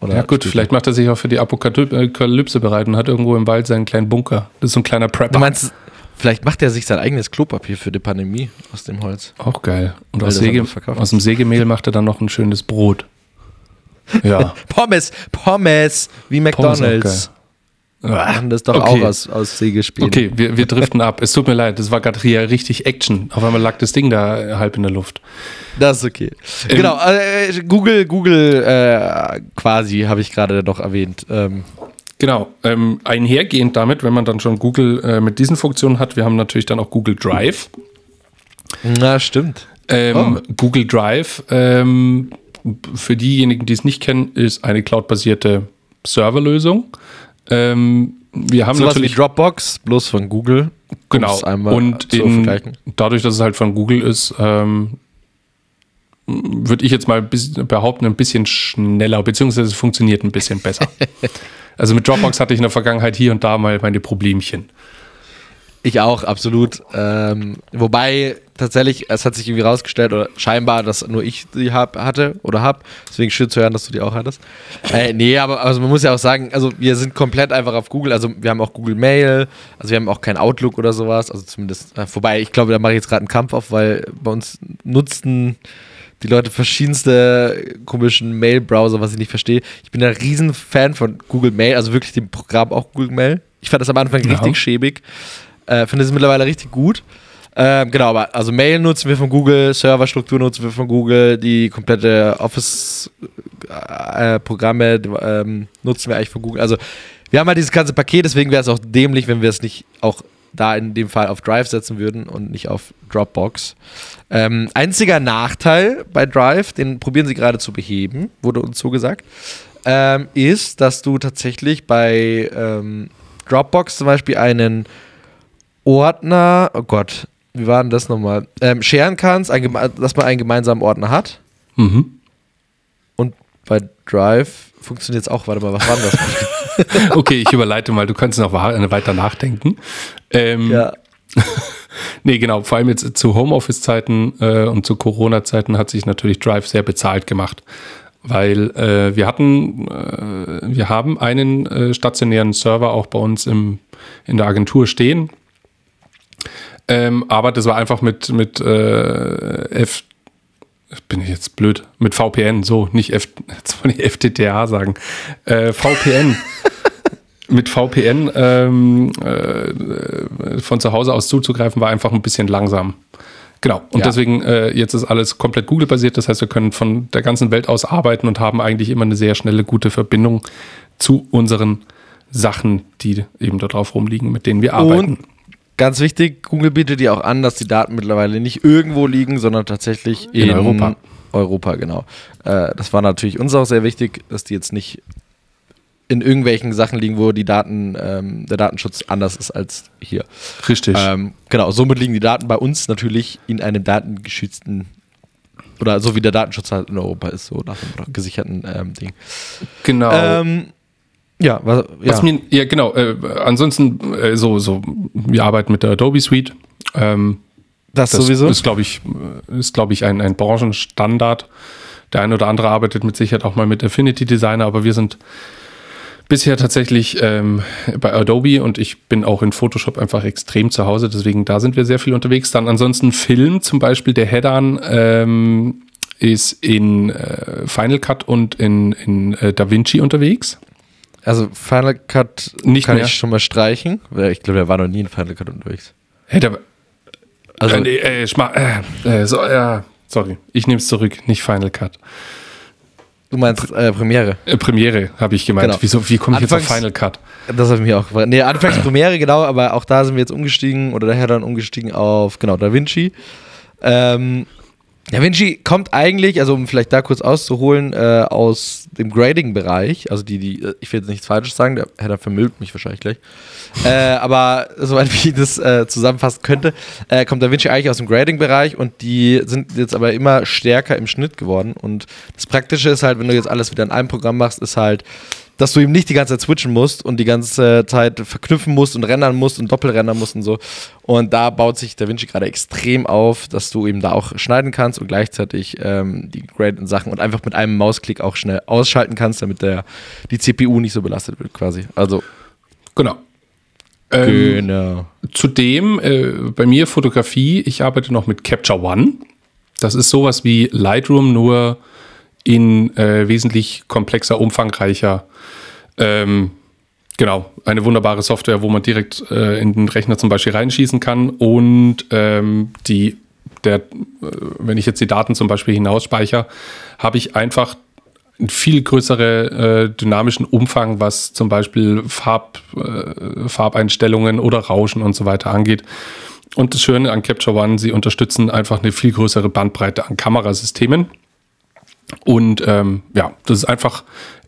Oder ja gut, vielleicht macht er sich auch für die Apokalypse bereit und hat irgendwo im Wald seinen kleinen Bunker. Das ist so ein kleiner Prepper. Du meinst, vielleicht macht er sich sein eigenes Klopapier für die Pandemie aus dem Holz. Auch geil. Und aus, Säge, aus dem Sägemehl macht er dann noch ein schönes Brot. Ja. Pommes, Pommes, wie McDonalds. machen das doch okay. auch aus, aus Sägespielen. Okay, wir, wir driften ab. Es tut mir leid, das war gerade hier richtig Action. Auf einmal lag das Ding da halb in der Luft. Das ist okay. Ähm, genau, äh, Google, Google äh, quasi habe ich gerade noch erwähnt. Ähm. Genau, ähm, einhergehend damit, wenn man dann schon Google äh, mit diesen Funktionen hat, wir haben natürlich dann auch Google Drive. Na, stimmt. Ähm, oh. Google Drive, ähm, für diejenigen, die es nicht kennen, ist eine cloudbasierte Serverlösung. Ähm, wir haben so natürlich Dropbox, bloß von Google. Genau. Und in, dadurch, dass es halt von Google ist, ähm, würde ich jetzt mal behaupten, ein bisschen schneller, beziehungsweise es funktioniert ein bisschen besser. also mit Dropbox hatte ich in der Vergangenheit hier und da mal meine Problemchen. Ich auch, absolut. Ähm, wobei tatsächlich, es hat sich irgendwie rausgestellt, oder scheinbar, dass nur ich die hab, hatte oder habe. Deswegen schön zu hören, dass du die auch hattest. Äh, nee, aber also man muss ja auch sagen, also wir sind komplett einfach auf Google. Also wir haben auch Google Mail, also wir haben auch kein Outlook oder sowas. Also zumindest, äh, vorbei, ich glaube, da mache ich jetzt gerade einen Kampf auf, weil bei uns nutzten die Leute verschiedenste komischen Mail-Browser, was ich nicht verstehe. Ich bin ein riesen Fan von Google Mail, also wirklich dem Programm auch Google Mail. Ich fand das am Anfang ja. richtig schäbig. Äh, Finde es mittlerweile richtig gut. Ähm, genau, aber also Mail nutzen wir von Google, Serverstruktur nutzen wir von Google, die komplette Office-Programme äh, ähm, nutzen wir eigentlich von Google. Also wir haben halt dieses ganze Paket, deswegen wäre es auch dämlich, wenn wir es nicht auch da in dem Fall auf Drive setzen würden und nicht auf Dropbox. Ähm, einziger Nachteil bei Drive, den probieren sie gerade zu beheben, wurde uns so gesagt, ähm, ist, dass du tatsächlich bei ähm, Dropbox zum Beispiel einen Ordner, oh Gott, wie war denn das nochmal? Ähm, scheren kannst, ein, dass man einen gemeinsamen Ordner hat. Mhm. Und bei Drive funktioniert es auch. Warte mal, was war denn das? okay, ich überleite mal, du kannst noch weiter nachdenken. Ähm, ja. nee, genau, vor allem jetzt zu Homeoffice-Zeiten äh, und zu Corona-Zeiten hat sich natürlich Drive sehr bezahlt gemacht. Weil äh, wir hatten, äh, wir haben einen äh, stationären Server auch bei uns im, in der Agentur stehen. Ähm, aber das war einfach mit, mit äh, F, bin ich jetzt blöd, mit VPN, so, nicht F, jetzt wollte ich FTTH sagen, äh, VPN. mit VPN ähm, äh, von zu Hause aus zuzugreifen, war einfach ein bisschen langsam. Genau. Und ja. deswegen, äh, jetzt ist alles komplett Google-basiert. Das heißt, wir können von der ganzen Welt aus arbeiten und haben eigentlich immer eine sehr schnelle, gute Verbindung zu unseren Sachen, die eben da drauf rumliegen, mit denen wir arbeiten. Und ganz wichtig, Google bietet dir auch an, dass die Daten mittlerweile nicht irgendwo liegen, sondern tatsächlich in, in Europa. Europa, genau. Äh, das war natürlich uns auch sehr wichtig, dass die jetzt nicht in irgendwelchen Sachen liegen, wo die Daten, ähm, der Datenschutz anders ist als hier. Richtig. Ähm, genau, somit liegen die Daten bei uns natürlich in einem datengeschützten oder so wie der Datenschutz halt in Europa ist, so nach einem gesicherten ähm, Ding. Genau. Ähm, ja, was, ja. Was mir, ja, genau. Äh, ansonsten, äh, so, so, wir arbeiten mit der Adobe Suite. Ähm, das, das, sowieso. Ist, glaube ich, ist, glaube ich, ein, ein Branchenstandard. Der eine oder andere arbeitet mit Sicherheit auch mal mit Affinity Designer, aber wir sind bisher tatsächlich ähm, bei Adobe und ich bin auch in Photoshop einfach extrem zu Hause, deswegen da sind wir sehr viel unterwegs. Dann ansonsten Film, zum Beispiel der Headan ähm, ist in äh, Final Cut und in, in äh, DaVinci unterwegs. Also Final Cut nicht kann mehr. ich schon mal streichen. Ich glaube, der war noch nie in Final Cut unterwegs. Hey, der, also, äh, äh, äh, so, ja, sorry, ich nehme es zurück, nicht Final Cut. Du meinst äh, Premiere? Äh, Premiere, habe ich gemeint. Genau. Wieso, wie komme ich Anfangs, jetzt auf Final Cut? Das habe ich mir auch gefragt. Nee, anfangs Premiere, genau, aber auch da sind wir jetzt umgestiegen oder daher dann umgestiegen auf, genau, Da Vinci. Ähm, Da Vinci kommt eigentlich, also um vielleicht da kurz auszuholen, äh, aus dem Grading-Bereich. Also die, die, äh, ich will jetzt nichts Falsches sagen, der Header vermüllt mich wahrscheinlich gleich. äh, aber soweit wie ich das äh, zusammenfassen könnte, äh, kommt Da Vinci eigentlich aus dem Grading-Bereich und die sind jetzt aber immer stärker im Schnitt geworden. Und das Praktische ist halt, wenn du jetzt alles wieder in einem Programm machst, ist halt, dass du ihm nicht die ganze Zeit switchen musst und die ganze Zeit verknüpfen musst und rendern musst und doppelrendern musst und so. Und da baut sich DaVinci gerade extrem auf, dass du eben da auch schneiden kannst und gleichzeitig ähm, die graded Sachen und einfach mit einem Mausklick auch schnell ausschalten kannst, damit der, die CPU nicht so belastet wird quasi. Also. Genau. Ähm, genau. Zudem äh, bei mir Fotografie, ich arbeite noch mit Capture One. Das ist sowas wie Lightroom, nur in äh, wesentlich komplexer, umfangreicher. Ähm, genau, eine wunderbare Software, wo man direkt äh, in den Rechner zum Beispiel reinschießen kann und ähm, die, der, äh, wenn ich jetzt die Daten zum Beispiel hinausspeichere, habe ich einfach einen viel größere äh, dynamischen Umfang, was zum Beispiel Farb, äh, Farbeinstellungen oder Rauschen und so weiter angeht. Und das Schöne an Capture One, sie unterstützen einfach eine viel größere Bandbreite an Kamerasystemen. Und ähm, ja, das ist einfach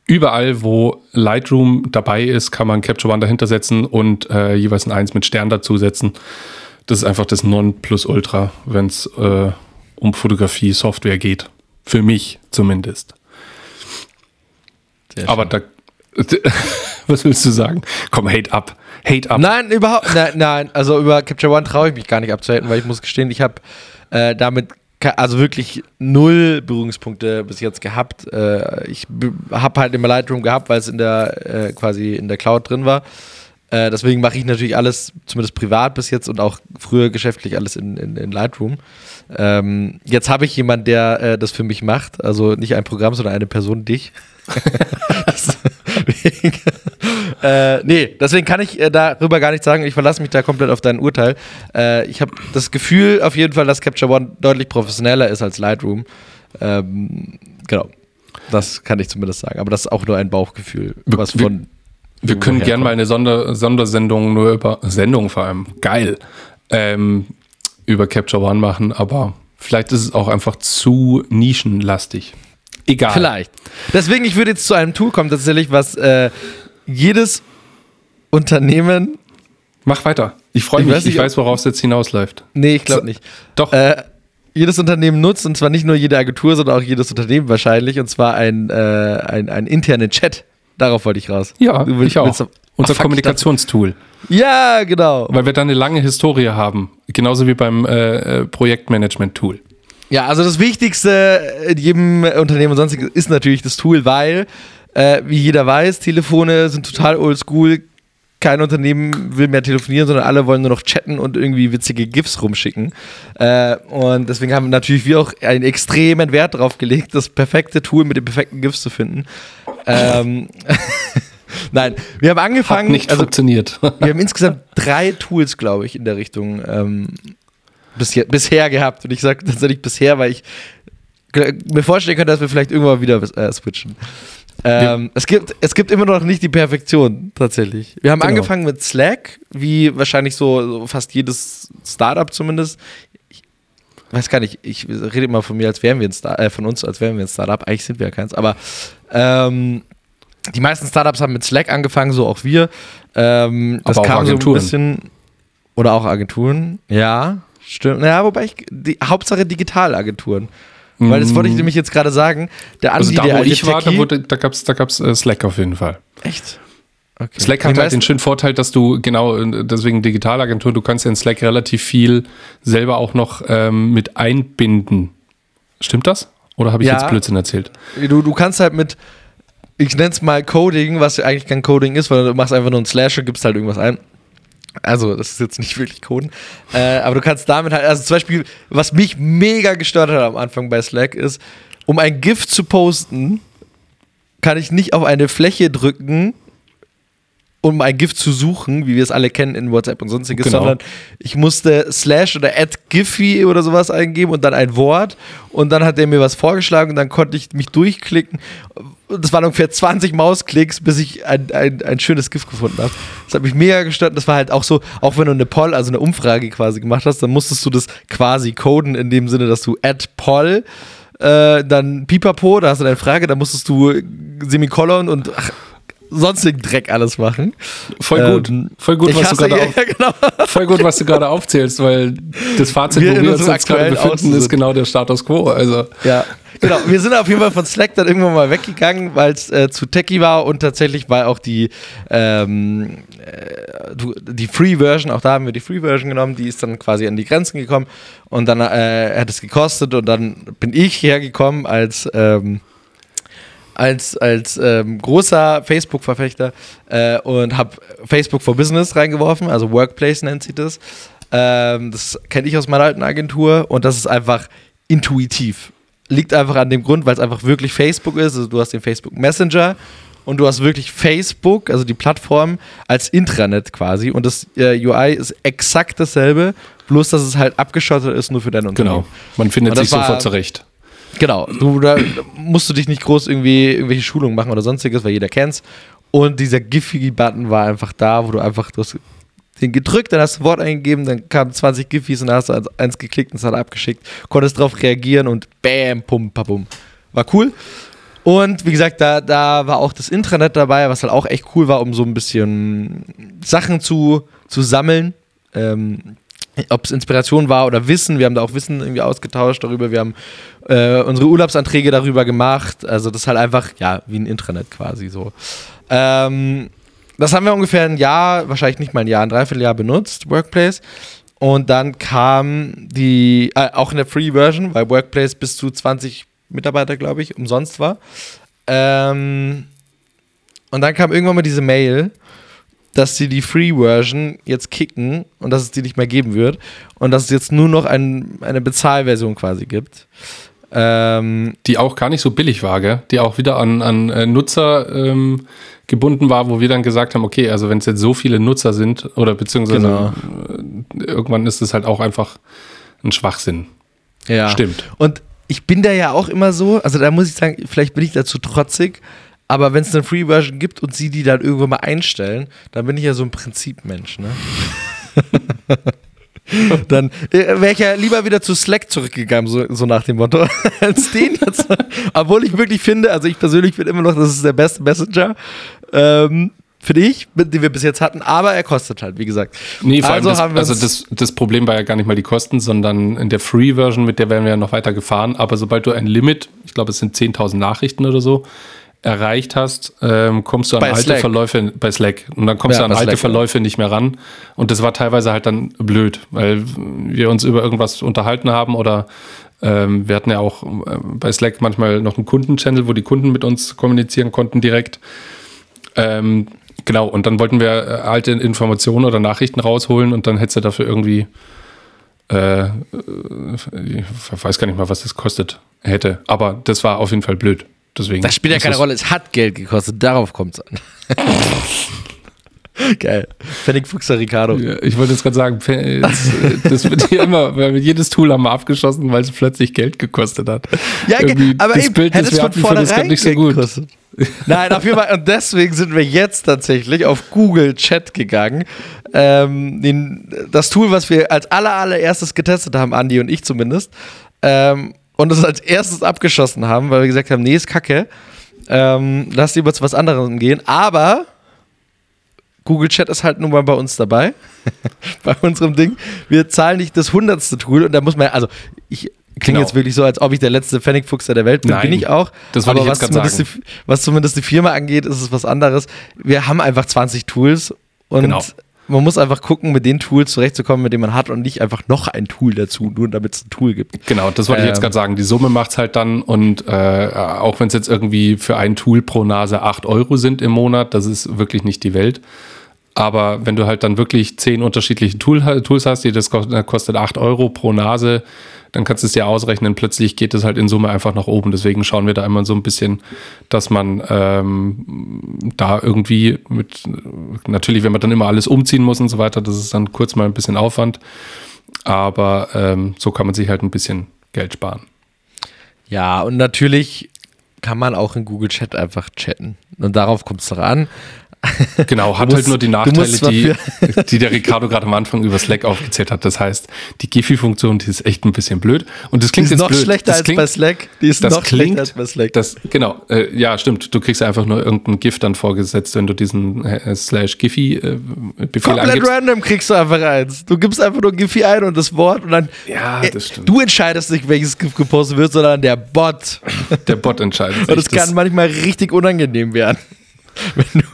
überall, wo Lightroom dabei ist, kann man Capture One dahinter setzen und äh, jeweils ein Eins mit Stern dazusetzen. Das ist einfach das Non-Plus-Ultra, wenn es äh, um Fotografie-Software geht. Für mich zumindest. Aber da. Was willst du sagen? Komm, hate up. Hate up. Nein, überhaupt. Nein, nein. Also über Capture One traue ich mich gar nicht abzuhalten, weil ich muss gestehen, ich habe äh, damit also wirklich null Berührungspunkte bis jetzt gehabt. Äh, ich habe halt immer Lightroom gehabt, weil es in der äh, quasi in der Cloud drin war. Äh, deswegen mache ich natürlich alles, zumindest privat bis jetzt und auch früher geschäftlich alles in, in, in Lightroom. Ähm, jetzt habe ich jemanden, der äh, das für mich macht. Also nicht ein Programm, sondern eine Person, dich. deswegen, äh, nee, deswegen kann ich äh, darüber gar nichts sagen. Ich verlasse mich da komplett auf dein Urteil. Äh, ich habe das Gefühl auf jeden Fall, dass Capture One deutlich professioneller ist als Lightroom. Ähm, genau. Das kann ich zumindest sagen. Aber das ist auch nur ein Bauchgefühl. Was von Wir können gerne mal eine Sonder Sondersendung nur über Sendung vor allem geil ähm, über Capture One machen, aber vielleicht ist es auch einfach zu nischenlastig. Egal. Vielleicht. Deswegen, ich würde jetzt zu einem Tool kommen, tatsächlich, was äh, jedes Unternehmen. Mach weiter. Ich freue mich. Weiß nicht, ich weiß, worauf es jetzt hinausläuft. Nee, ich glaube nicht. Doch. Äh, jedes Unternehmen nutzt, und zwar nicht nur jede Agentur, sondern auch jedes Unternehmen wahrscheinlich, und zwar ein, äh, ein, ein internen Chat. Darauf wollte ich raus. Ja, du willst, ich auch. Unser Ach, Kommunikationstool. Ja, genau. Weil wir da eine lange Historie haben. Genauso wie beim äh, äh Projektmanagement-Tool. Ja, also das Wichtigste in jedem Unternehmen und sonstiges ist natürlich das Tool, weil, äh, wie jeder weiß, Telefone sind total oldschool. Kein Unternehmen will mehr telefonieren, sondern alle wollen nur noch chatten und irgendwie witzige GIFs rumschicken. Äh, und deswegen haben natürlich wir auch einen extremen Wert darauf gelegt, das perfekte Tool mit den perfekten GIFs zu finden. Ähm, Nein, wir haben angefangen. Hat nicht also, funktioniert. wir haben insgesamt drei Tools, glaube ich, in der Richtung ähm, bis, bisher gehabt. Und ich sage tatsächlich bisher, weil ich mir vorstellen könnte, dass wir vielleicht irgendwann wieder äh, switchen. Ähm, es, gibt, es gibt immer noch nicht die Perfektion, tatsächlich. Wir haben genau. angefangen mit Slack, wie wahrscheinlich so, so fast jedes Startup zumindest. Ich weiß gar nicht, ich rede immer von mir, als wären wir ein Star äh, von uns, als wären wir ein Startup. Eigentlich sind wir ja keins, aber ähm, die meisten Startups haben mit Slack angefangen, so auch wir. Ähm, das kam so ein bisschen. Oder auch Agenturen, ja. Stimmt. Ja, wobei ich. Die, Hauptsache Digitalagenturen. Mhm. Weil das wollte ich mhm. nämlich jetzt gerade sagen. Der Andi, also da, wo ich war, da, wurde, da gab es da gab's, äh, Slack auf jeden Fall. Echt? Okay. Slack hat halt den schönen Vorteil, dass du genau, äh, deswegen Digitalagentur, du kannst ja in Slack relativ viel selber auch noch ähm, mit einbinden. Stimmt das? Oder habe ich ja, jetzt Blödsinn erzählt? Du, du kannst halt mit, ich nenne es mal Coding, was eigentlich kein Coding ist, weil du machst einfach nur einen Slash und gibst halt irgendwas ein. Also, das ist jetzt nicht wirklich Coden. Äh, aber du kannst damit halt, also zum Beispiel, was mich mega gestört hat am Anfang bei Slack ist, um ein GIF zu posten, kann ich nicht auf eine Fläche drücken, um ein GIF zu suchen, wie wir es alle kennen in WhatsApp und sonstiges, genau. sondern ich musste Slash oder Add Giphy oder sowas eingeben und dann ein Wort und dann hat er mir was vorgeschlagen und dann konnte ich mich durchklicken. Das waren ungefähr 20 Mausklicks, bis ich ein, ein, ein schönes GIF gefunden habe. Das hat mich mega gestört. Das war halt auch so, auch wenn du eine Poll, also eine Umfrage quasi gemacht hast, dann musstest du das quasi coden in dem Sinne, dass du Add Poll äh, dann Pipapo, da hast du deine Frage, da musstest du Semikolon und ach, sonstigen Dreck alles machen. Voll gut. Ähm, voll gut, was hasse, du gerade ja, genau. voll gut, was du gerade aufzählst, weil das Fazit, wir wo wir uns jetzt gerade befinden, ist genau der Status quo. Also. Ja. Genau, wir sind auf jeden Fall von Slack dann irgendwann mal weggegangen, weil es äh, zu techy war und tatsächlich weil auch die, ähm, äh, die Free-Version, auch da haben wir die Free-Version genommen, die ist dann quasi an die Grenzen gekommen und dann äh, hat es gekostet und dann bin ich hergekommen als ähm, als, als ähm, großer Facebook-Verfechter äh, und habe Facebook for Business reingeworfen, also Workplace nennt sich das. Ähm, das kenne ich aus meiner alten Agentur und das ist einfach intuitiv. Liegt einfach an dem Grund, weil es einfach wirklich Facebook ist. Also du hast den Facebook Messenger und du hast wirklich Facebook, also die Plattform, als Intranet quasi. Und das äh, UI ist exakt dasselbe, bloß dass es halt abgeschottet ist nur für dein Unternehmen. Genau, man findet sich sofort zurecht. Genau, du, da musst du dich nicht groß irgendwie irgendwelche Schulungen machen oder sonstiges, weil jeder kennt's. Und dieser Giphy-Button war einfach da, wo du einfach du hast den gedrückt, dann hast du ein Wort eingegeben, dann kamen 20 Giffys und dann hast du eins geklickt und es hat abgeschickt, konntest darauf reagieren und bam, pum, papum. War cool. Und wie gesagt, da, da war auch das Intranet dabei, was halt auch echt cool war, um so ein bisschen Sachen zu, zu sammeln. Ähm, ob es Inspiration war oder Wissen. Wir haben da auch Wissen irgendwie ausgetauscht darüber. Wir haben äh, unsere Urlaubsanträge darüber gemacht. Also das ist halt einfach, ja, wie ein Intranet quasi so. Ähm, das haben wir ungefähr ein Jahr, wahrscheinlich nicht mal ein Jahr, ein Dreivierteljahr benutzt, Workplace. Und dann kam die, äh, auch in der Free-Version, weil Workplace bis zu 20 Mitarbeiter, glaube ich, umsonst war. Ähm, und dann kam irgendwann mal diese Mail, dass sie die Free-Version jetzt kicken und dass es die nicht mehr geben wird und dass es jetzt nur noch ein, eine Bezahlversion quasi gibt. Ähm, die auch gar nicht so billig war, gell? die auch wieder an, an äh, Nutzer ähm, gebunden war, wo wir dann gesagt haben, okay, also wenn es jetzt so viele Nutzer sind oder beziehungsweise genau. äh, irgendwann ist es halt auch einfach ein Schwachsinn. Ja. Stimmt. Und ich bin da ja auch immer so, also da muss ich sagen, vielleicht bin ich dazu trotzig, Aber wenn es eine Free-Version gibt und sie die dann irgendwann mal einstellen, dann bin ich ja so ein Prinzipmensch, ne? dann äh, wäre ich ja lieber wieder zu Slack zurückgegangen, so, so nach dem Motto, als den jetzt. Obwohl ich wirklich finde, also ich persönlich finde immer noch, das ist der beste Messenger. Ähm, finde ich, den wir bis jetzt hatten, aber er kostet halt, wie gesagt. Nee, vor also allem das, also das, das Problem war ja gar nicht mal die Kosten, sondern in der Free-Version, mit der wären wir ja noch weiter gefahren. Aber sobald du ein Limit, ich glaube, es sind 10.000 Nachrichten oder so, erreicht hast, ähm, kommst du an bei alte Slack. Verläufe bei Slack. Und dann kommst ja, du an alte Slack, Verläufe ja. nicht mehr ran. Und das war teilweise halt dann blöd, weil wir uns über irgendwas unterhalten haben oder ähm, wir hatten ja auch äh, bei Slack manchmal noch einen Kundenchannel, wo die Kunden mit uns kommunizieren konnten direkt. Ähm, genau, und dann wollten wir äh, alte Informationen oder Nachrichten rausholen und dann hättest du dafür irgendwie äh, äh ich weiß gar nicht mal, was das kostet hätte. Aber das war auf jeden Fall blöd. Deswegen das spielt ja keine Rolle, es hat Geld gekostet, darauf kommt es an. Geil. Pfennig Fuchser Ricardo. Ja, ich wollte jetzt gerade sagen, das wird hier immer, wir haben jedes Tool haben wir abgeschossen, weil es plötzlich Geld gekostet hat. Ja, Irgendwie aber das eben, Bild, das wir hatten, von nicht so gut. Gekostet. Nein, auf jeden Fall. Und deswegen sind wir jetzt tatsächlich auf Google Chat gegangen. Ähm, den, das Tool, was wir als aller, allererstes getestet haben, Andi und ich zumindest. Ähm, und es als erstes abgeschossen haben, weil wir gesagt haben, nee, ist kacke. Ähm, lass lieber zu was anderem gehen. Aber Google Chat ist halt nun mal bei uns dabei. bei unserem Ding. Wir zahlen nicht das hundertste Tool und da muss man, also ich klinge genau. jetzt wirklich so, als ob ich der letzte Pfennigfuchser der Welt bin. Nein, bin ich auch. Das wollte aber ich jetzt was, zumindest die, was zumindest die Firma angeht, ist es was anderes. Wir haben einfach 20 Tools und genau man muss einfach gucken, mit den Tools zurechtzukommen, mit denen man hat und nicht einfach noch ein Tool dazu, nur damit es ein Tool gibt. Genau, das wollte ähm, ich jetzt ähm. gerade sagen. Die Summe macht es halt dann und äh, auch wenn es jetzt irgendwie für ein Tool pro Nase 8 Euro sind im Monat, das ist wirklich nicht die Welt. Aber wenn du halt dann wirklich zehn unterschiedliche Tool, Tools hast, die das kostet 8 Euro pro Nase, dann kannst du es dir ausrechnen. Plötzlich geht es halt in Summe einfach nach oben. Deswegen schauen wir da immer so ein bisschen, dass man ähm, da irgendwie mit, natürlich, wenn man dann immer alles umziehen muss und so weiter, das ist dann kurz mal ein bisschen Aufwand. Aber ähm, so kann man sich halt ein bisschen Geld sparen. Ja, und natürlich kann man auch in Google Chat einfach chatten. Und darauf kommt es doch an. Genau, hat halt musst, halt nur die Nachteile, die, die der Ricardo gerade am Anfang über Slack aufgezählt hat. Das heißt, die Giphy-Funktion, die ist echt ein bisschen blöd. Und das klingt die ist jetzt noch blöd. schlechter das als bei Slack. Die ist noch klingt, schlechter als bei Slack. Das, genau, äh, ja, stimmt. Du kriegst einfach nur irgendein GIF dann vorgesetzt, wenn du diesen äh, slash Giphy-Befehl äh, Komplett angibst. random kriegst du einfach eins. Du gibst einfach nur Giphy ein und das Wort und dann. Ja, äh, das stimmt. Du entscheidest nicht, welches GIF gepostet wird, sondern der Bot. Der Bot entscheidet. und das kann manchmal richtig unangenehm werden. wenn, du,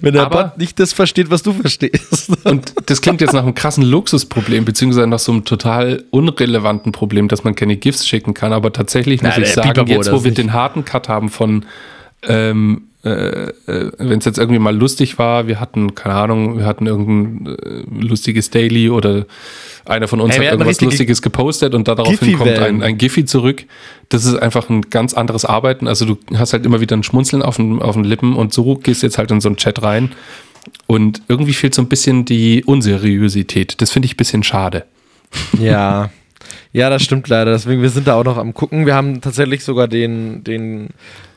wenn der Aber, Bot nicht das versteht, was du verstehst. Und das klingt jetzt nach einem krassen Luxusproblem, beziehungsweise nach so einem total unrelevanten Problem, dass man keine GIFs schicken kann. Aber tatsächlich muss Na, ich sagen, jetzt wo wir nicht. den harten Cut haben von ähm, äh, äh, wenn es jetzt irgendwie mal lustig war, wir hatten, keine Ahnung, wir hatten irgendein äh, lustiges Daily oder einer von uns hey, hat irgendwas Lustiges gepostet und daraufhin kommt ein, ein Giphy zurück. Das ist einfach ein ganz anderes Arbeiten. Also du hast halt immer wieder ein Schmunzeln auf den, auf den Lippen und so gehst jetzt halt in so einen Chat rein. Und irgendwie fehlt so ein bisschen die Unseriosität. Das finde ich ein bisschen schade. Ja, ja, das stimmt leider. Deswegen, wir sind da auch noch am gucken. Wir haben tatsächlich sogar den, den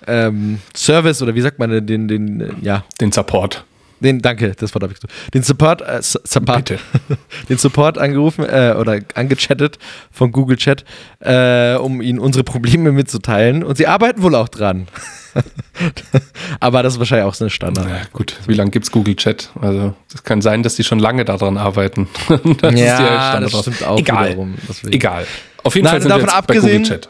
ähm, Service oder wie sagt man den, den, den ja. Den Support den, danke, das Wort habe ich so. Den Support, äh, Support den Support angerufen äh, oder angechattet von Google Chat, äh, um ihnen unsere Probleme mitzuteilen. Und sie arbeiten wohl auch dran. Aber das ist wahrscheinlich auch so eine Standard. Ja, gut, wie lange gibt es Google Chat? Also, es kann sein, dass die schon lange daran arbeiten. das ja, das stimmt auch Egal. wiederum. Egal. Auf jeden Nein, Fall sind davon wir jetzt abgesehen, bei Google Chat.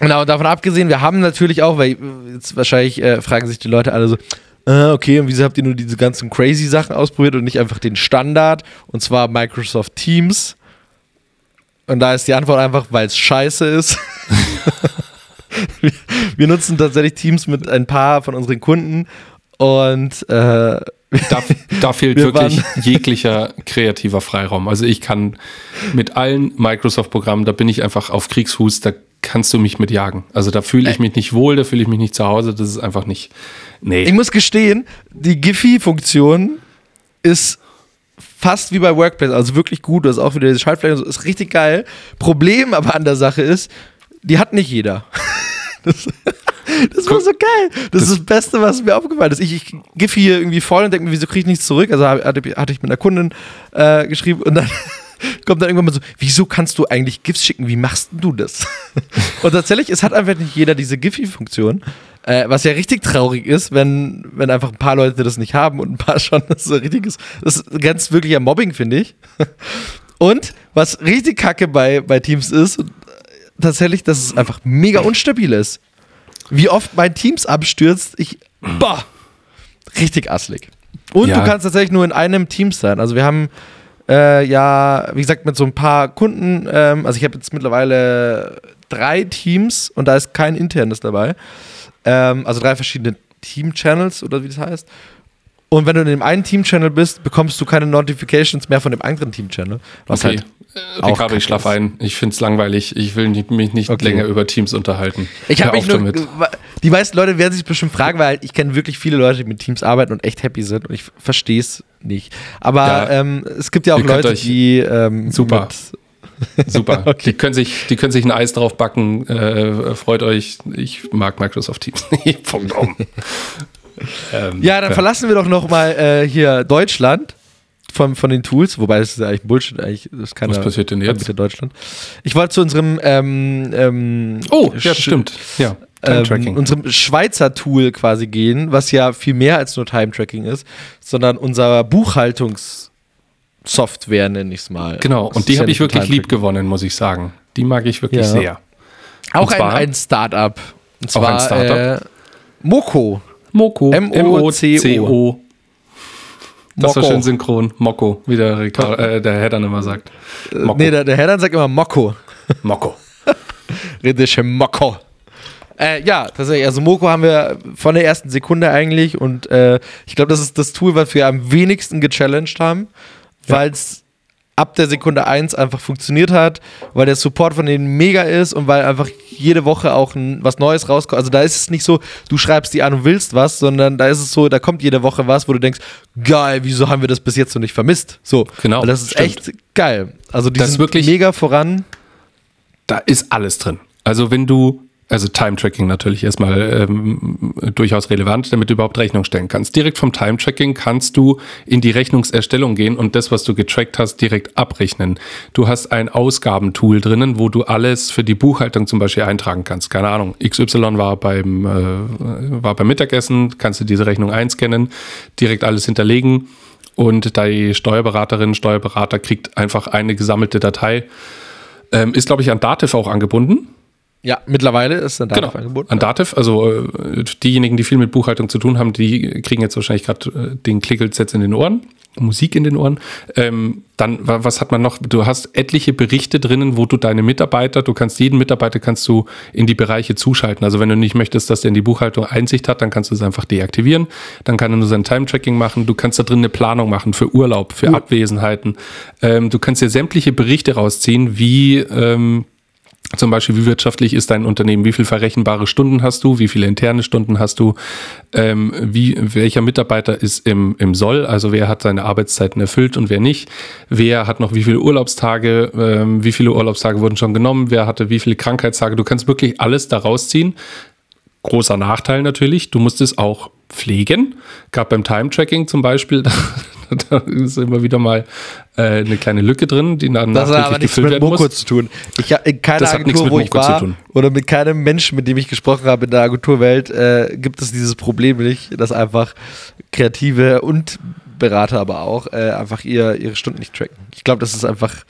Genau, davon abgesehen, wir haben natürlich auch, weil jetzt wahrscheinlich äh, fragen sich die Leute alle so, äh, okay, und wieso habt ihr nur diese ganzen crazy Sachen ausprobiert und nicht einfach den Standard, und zwar Microsoft Teams? Und da ist die Antwort einfach, weil es scheiße ist. wir, wir, nutzen tatsächlich Teams mit ein paar von unseren Kunden und äh, da, da, fehlt wirklich jeglicher kreativer Freiraum. Also ich kann mit allen Microsoft-Programmen, da bin ich einfach auf Kriegsfuß, da kannst du mich mit jagen. Also da fühle ich mich nicht wohl, da fühle ich mich nicht zu Hause, das ist einfach nicht. Nee. Ich muss gestehen, die Giphy-Funktion ist fast wie bei Workplace, also wirklich gut, das ist auch wieder diese Schaltfläche, so, ist richtig geil. Problem aber an der Sache ist, die hat nicht jeder. Das war so geil. Das, das, ist das Beste, was mir aufgefallen ist. Ich, ich gif hier irgendwie voll und denke mir, wieso kriege ich nichts zurück? Also hatte, hatte ich mit einer Kundin äh, geschrieben und dann kommt dann irgendwann mal so, wieso kannst du eigentlich GIFs schicken? Wie machst du das? und tatsächlich, es hat einfach nicht jeder diese Giphy-Funktion. Äh, was ja richtig traurig ist, wenn, wenn einfach ein paar Leute das nicht haben und ein paar schon. Das ist, richtiges, das ist ganz wirklicher Mobbing, finde ich. Und was richtig kacke bei, bei Teams ist, tatsächlich, dass es einfach mega unstabil ist. Wie oft mein Teams abstürzt, ich. Boah! Richtig asslig. Und ja. du kannst tatsächlich nur in einem Team sein. Also wir haben äh, ja, wie gesagt, mit so ein paar Kunden, ähm, also ich habe jetzt mittlerweile drei Teams und da ist kein internes dabei. Ähm, also drei verschiedene Team-Channels oder wie das heißt. Und wenn du in dem einen Team-Channel bist, bekommst du keine Notifications mehr von dem anderen Team-Channel. Was okay. halt Ricardo, ich schlaf ein. Ich finde es langweilig. Ich will mich nicht okay. länger über Teams unterhalten. Ich habe mich nur, damit. Die meisten Leute werden sich bestimmt fragen, weil ich kenne wirklich viele Leute, die mit Teams arbeiten und echt happy sind und ich verstehe es nicht. Aber ja, ähm, es gibt ja auch Leute, die ähm, super. Super. okay. Die, können sich, die können sich ein Eis drauf backen. Äh, freut euch. Ich mag Microsoft Teams. Punkt um. ähm, ja, dann ja. verlassen wir doch noch mal äh, hier Deutschland von, von den Tools, wobei das ist eigentlich Bullshit, eigentlich das kann Was passiert denn jetzt? Deutschland. Ich wollte zu unserem ähm, ähm, Oh, ja, stimmt. Ja. Ähm, unserem Schweizer Tool quasi gehen, was ja viel mehr als nur Time-Tracking ist, sondern unser Buchhaltungssoftware, nenne ich es mal. Genau, und die habe ich wirklich lieb gewonnen, muss ich sagen. Die mag ich wirklich ja. sehr. Auch ein, ein Start-up. Und zwar auch ein Startup. Äh, Moko. Moko. M-O-C-O. Das war schön synchron. Mokko, wie der, Ricardo, äh, der Herr dann immer sagt. Äh, Mokko. Nee, der, der Herr dann sagt immer Mokko. Mokko. Redische Mokko. Äh, ja, tatsächlich. Also Moko haben wir von der ersten Sekunde eigentlich und äh, ich glaube, das ist das Tool, was wir am wenigsten gechallenged haben, ja. weil es ab der Sekunde 1 einfach funktioniert hat, weil der Support von denen mega ist und weil einfach jede Woche auch ein, was Neues rauskommt. Also da ist es nicht so, du schreibst die an und willst was, sondern da ist es so, da kommt jede Woche was, wo du denkst, geil, wieso haben wir das bis jetzt noch nicht vermisst? So, genau. Und das ist stimmt. echt geil. Also die das sind wirklich mega voran. Da ist alles drin. Also wenn du also Time-Tracking natürlich erstmal ähm, durchaus relevant, damit du überhaupt Rechnung stellen kannst. Direkt vom Time-Tracking kannst du in die Rechnungserstellung gehen und das, was du getrackt hast, direkt abrechnen. Du hast ein Ausgabentool drinnen, wo du alles für die Buchhaltung zum Beispiel eintragen kannst. Keine Ahnung, XY war beim, äh, war beim Mittagessen, kannst du diese Rechnung einscannen, direkt alles hinterlegen und die Steuerberaterin, Steuerberater kriegt einfach eine gesammelte Datei. Ähm, ist, glaube ich, an Dativ auch angebunden ja, mittlerweile ist ein Dativ genau, angeboten. An Dativ, also äh, diejenigen, die viel mit Buchhaltung zu tun haben, die kriegen jetzt wahrscheinlich gerade äh, den Klickelsatz in den Ohren, Musik in den Ohren. Ähm, dann, was hat man noch? Du hast etliche Berichte drinnen, wo du deine Mitarbeiter, du kannst jeden Mitarbeiter kannst du in die Bereiche zuschalten. Also wenn du nicht möchtest, dass der in die Buchhaltung Einsicht hat, dann kannst du es einfach deaktivieren. Dann kann er nur sein Time-Tracking machen. Du kannst da drin eine Planung machen für Urlaub, für Abwesenheiten. Ähm, du kannst dir sämtliche Berichte rausziehen, wie ähm, zum Beispiel, wie wirtschaftlich ist dein Unternehmen? Wie viele verrechenbare Stunden hast du? Wie viele interne Stunden hast du? Ähm, wie, welcher Mitarbeiter ist im, im Soll? Also wer hat seine Arbeitszeiten erfüllt und wer nicht? Wer hat noch wie viele Urlaubstage? Ähm, wie viele Urlaubstage wurden schon genommen? Wer hatte wie viele Krankheitstage? Du kannst wirklich alles daraus ziehen. Großer Nachteil natürlich, du musst es auch pflegen. Gerade beim Time-Tracking zum Beispiel, da ist immer wieder mal äh, eine kleine Lücke drin, die dann das hat aber nichts mit Moko zu tun. Ich habe in keiner das Agentur, wo ich war, oder mit keinem Menschen, mit dem ich gesprochen habe in der Agenturwelt, äh, gibt es dieses Problem nicht, dass einfach Kreative und Berater aber auch äh, einfach ihr, ihre Stunden nicht tracken. Ich glaube, das ist einfach,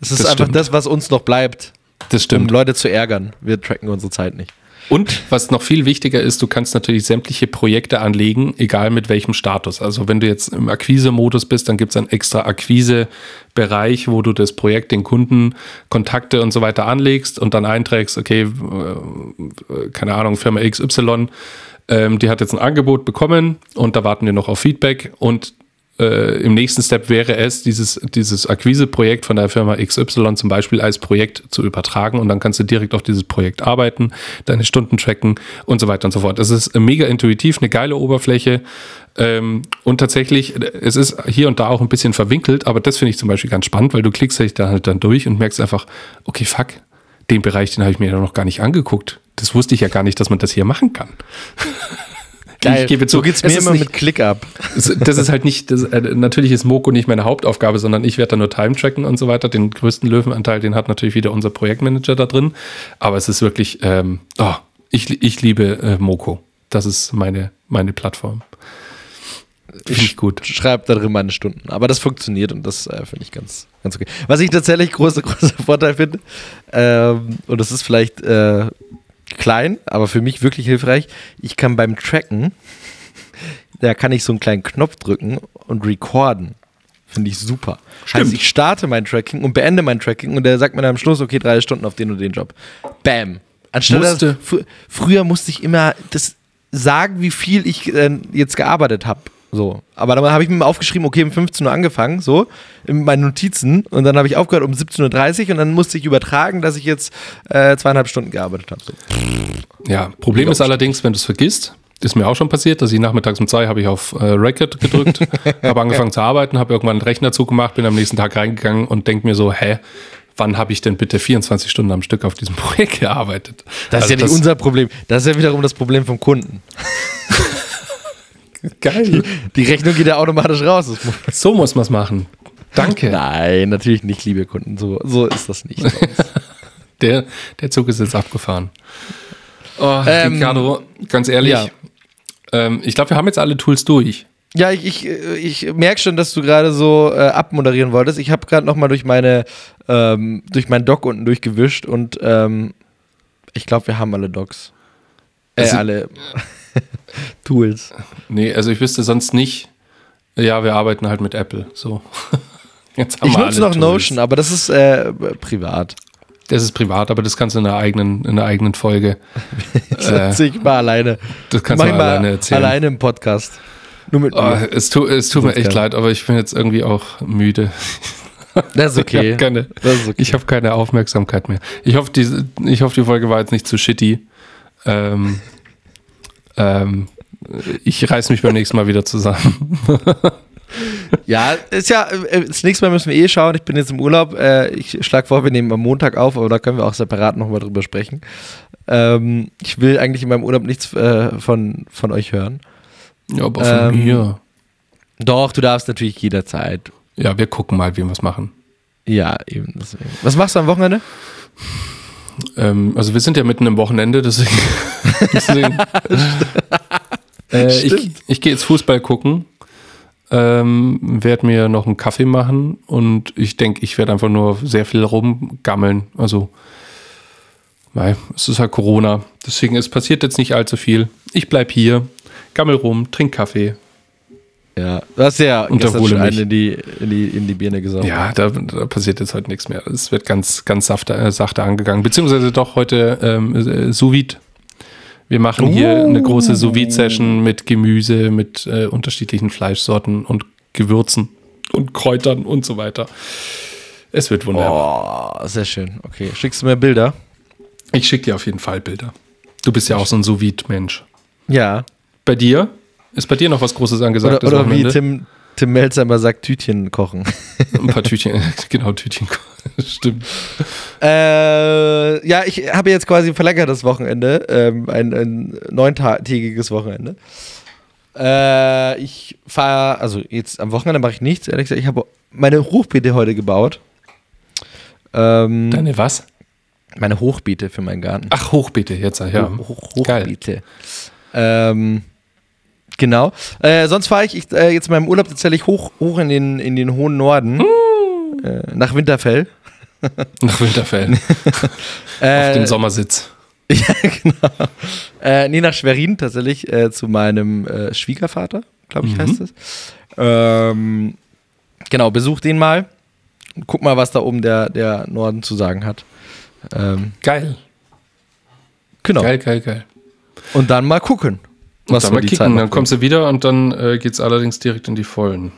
das ist das einfach das, was uns noch bleibt, das stimmt. um Leute zu ärgern. Wir tracken unsere Zeit nicht. Und was noch viel wichtiger ist, du kannst natürlich sämtliche Projekte anlegen, egal mit welchem Status. Also wenn du jetzt im Akquise-Modus bist, dann gibt es einen extra Akquise-Bereich, wo du das Projekt, den Kunden, Kontakte und so weiter anlegst und dann einträgst, okay, äh, keine Ahnung, Firma XY, ähm, die hat jetzt ein Angebot bekommen und da warten wir noch auf Feedback und äh, im nächsten Step wäre es, dieses, dieses Akquise-Projekt von der Firma XY zum Beispiel als Projekt zu übertragen und dann kannst du direkt auf dieses Projekt arbeiten, deine Stunden tracken und so weiter und so fort. Es ist mega intuitiv, eine geile Oberfläche ähm, und tatsächlich, es ist hier und da auch ein bisschen verwinkelt, aber das finde ich zum Beispiel ganz spannend, weil du klickst dich da halt dann durch und merkst einfach, okay, fuck, den Bereich, den habe ich mir ja noch gar nicht angeguckt. das wusste ich ja gar nicht, dass man das hier machen kann. Geil. Ich gebe zu, so geht's es mir ist immer nicht- mit ClickUp. Das, das ist halt nicht, das, äh, natürlich ist Moko nicht meine Hauptaufgabe, sondern ich werde da nur Time tracken und so weiter. Den größten Löwenanteil, den hat natürlich wieder unser Projektmanager da drin. Aber es ist wirklich, ähm, oh, ich, ich liebe äh, Moko. Das ist meine, meine Plattform. Finde ich gut. Schreibe da drin meine Stunden. Aber das funktioniert und das äh, finde ich ganz, ganz okay. Was ich tatsächlich großer, großer Vorteil finde, ähm, und das ist vielleicht äh, klein, aber für mich wirklich hilfreich, ich kann beim Tracken, da kann ich so einen kleinen Knopf drücken und recorden. Finde ich super. Stimmt. Heißt, ich starte mein Tracking und beende mein Tracking und der sagt mir dann am Schluss, okay, drei Stunden auf den und den Job. Bam. Anstatt Musste- fr früher musste ich immer das sagen, wie viel ich äh, jetzt gearbeitet habe. So. Aber dann habe ich mir aufgeschrieben, okay, um 15 Uhr angefangen, so, in meinen Notizen. Und dann habe ich aufgehört um 17.30 Uhr und dann musste ich übertragen, dass ich jetzt äh, zweieinhalb Stunden gearbeitet habe. So. Ja, Problem ist allerdings, wenn du es vergisst, ist mir auch schon passiert, dass ich nachmittags um zwei habe ich auf äh, Record gedrückt, habe angefangen zu arbeiten, habe irgendwann einen Rechner zugemacht, bin am nächsten Tag reingegangen und denke mir so, hä, wann habe ich denn bitte 24 Stunden am Stück auf diesem Projekt gearbeitet? Das ist Also ja nicht unser Problem. Das ist ja wiederum das Problem vom Kunden. geil. Die Rechnung geht ja automatisch raus. So muss man es machen. Danke. Nein, natürlich nicht, liebe Kunden. So, so ist das nicht. Der, der Zug ist jetzt abgefahren. Oh, Ähm, Ricardo, ganz ehrlich, ja. ähm, ich glaube, wir haben jetzt alle Tools durch. Ja, ich, ich, ich merke schon, dass du gerade so äh, abmoderieren wolltest. Ich habe gerade noch mal durch meine ähm, durch meinen Doc unten durchgewischt und ähm, ich glaube, wir haben alle Docs. Äh, Also- alle Tools. Nee, also ich wüsste sonst nicht. Ja, wir arbeiten halt mit Apple. So. Jetzt haben Ich nutze noch Tools. Notion, aber das ist äh, privat. Das ist privat, aber das kannst du in einer eigenen, in einer eigenen Folge. Das äh, ich mal alleine. Das kannst Mach du ich mal alleine erzählen. Alleine im Podcast. Nur mit Oh, es, tu, es tut mir echt geil. leid, aber ich bin jetzt irgendwie auch müde. Das ist Ich okay. habe keine, okay. ich hab keine Aufmerksamkeit mehr. Ich hoffe, diese, ich hoffe, die Folge war jetzt nicht zu shitty. Ähm, ähm, ich reiß mich beim nächsten Mal wieder zusammen. Ja, ist ja, äh, das nächste Mal müssen wir eh schauen. Ich bin jetzt im Urlaub. Äh, ich schlage vor, wir nehmen am Montag auf, aber da können wir auch separat nochmal drüber sprechen. Ähm, ich will eigentlich in meinem Urlaub nichts äh, von, von euch hören. Ja, aber von Ähm, mir. Doch, du darfst natürlich jederzeit. Ja, wir gucken mal, wie wir es machen. Ja, eben. Deswegen. Was machst du am Wochenende? Ähm, also wir sind ja mitten im Wochenende, deswegen. deswegen äh, ich ich gehe jetzt Fußball gucken, ähm, werde mir noch einen Kaffee machen und ich denke, ich werde einfach nur sehr viel rumgammeln. Also, mei, es ist halt Corona, deswegen es passiert jetzt nicht allzu viel. Ich bleib hier, gammel rum, trink Kaffee. Ja, du hast ja Und gestern erhole schon mich. in die, in, die, in die Birne gesoffen. Ja, da, da passiert jetzt heute nichts mehr. Es wird ganz, ganz sachte, äh, sachte angegangen. Beziehungsweise doch heute ähm, äh, sous -Vide. Wir machen hier eine große sous session mit Gemüse, mit äh, unterschiedlichen Fleischsorten und Gewürzen und Kräutern und so weiter. Es wird wunderbar. Oh, sehr schön. Okay, schickst du mir Bilder? Ich schicke dir auf jeden Fall Bilder. Du bist ja auch so ein sous mensch Ja. Bei dir? Ist bei dir noch was Großes angesagt? Oder, oder wie? Tim, Tim Melzer immer sagt, Tütchen kochen. Ein paar Tütchen, genau, Tütchen. Stimmt. Äh, ja, ich habe jetzt quasi ein verlängertes Wochenende, ähm, ein, ein neuntägiges Wochenende. Äh, ich fahre, also jetzt am Wochenende mache ich nichts, ehrlich gesagt. Ich habe meine Hochbeete heute gebaut. Ähm, Deine was? meine Hochbeete für meinen Garten. Ach, Hochbeete, jetzt, ja. Hoch, Hoch. Hochbeete. Ähm, genau. Äh, sonst fahre ich, ich äh, jetzt in meinem Urlaub tatsächlich hoch, hoch in, den, in den hohen Norden. Uh. Äh, nach Winterfell. Nach Winterfell. Äh, auf dem Sommersitz. Ja, genau. Äh, nee, nach Schwerin tatsächlich äh, zu meinem äh, Schwiegervater, glaube ich, Mhm. heißt es. Ähm, genau, besuch den mal. Guck mal, was da oben der, der Norden zu sagen hat. Ähm, Geil. genau. Geil, geil, geil. Und dann mal gucken. Was dann mal kicken, dann kommst du wieder und dann äh, geht es allerdings direkt in die Vollen.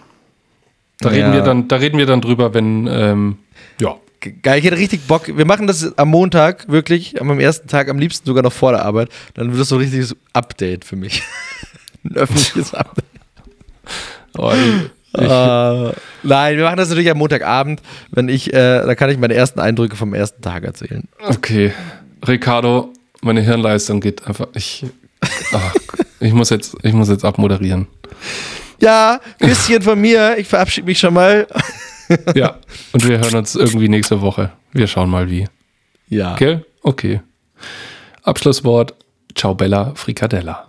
Da, Ja. reden wir dann, da reden wir dann drüber, wenn, ähm, ja. Ge- Geil, ich hätte richtig Bock. Wir machen das am Montag, wirklich, am ersten Tag, am liebsten sogar noch vor der Arbeit. Dann wird das so ein richtiges Update für mich. ein öffentliches Update. Oh, Äh, nein, wir machen das natürlich am Montagabend, wenn ich, äh, da kann ich meine ersten Eindrücke vom ersten Tag erzählen. okay. Ricardo, meine Hirnleistung geht einfach. Ich, ach, ich, muss, jetzt, ich muss jetzt abmoderieren. Ja, Küsschen von mir. Ich verabschiede mich schon mal. Ja, und wir hören uns irgendwie nächste Woche. Wir schauen mal wie. Ja. Okay? Okay. Abschlusswort. Ciao Bella Fricadella.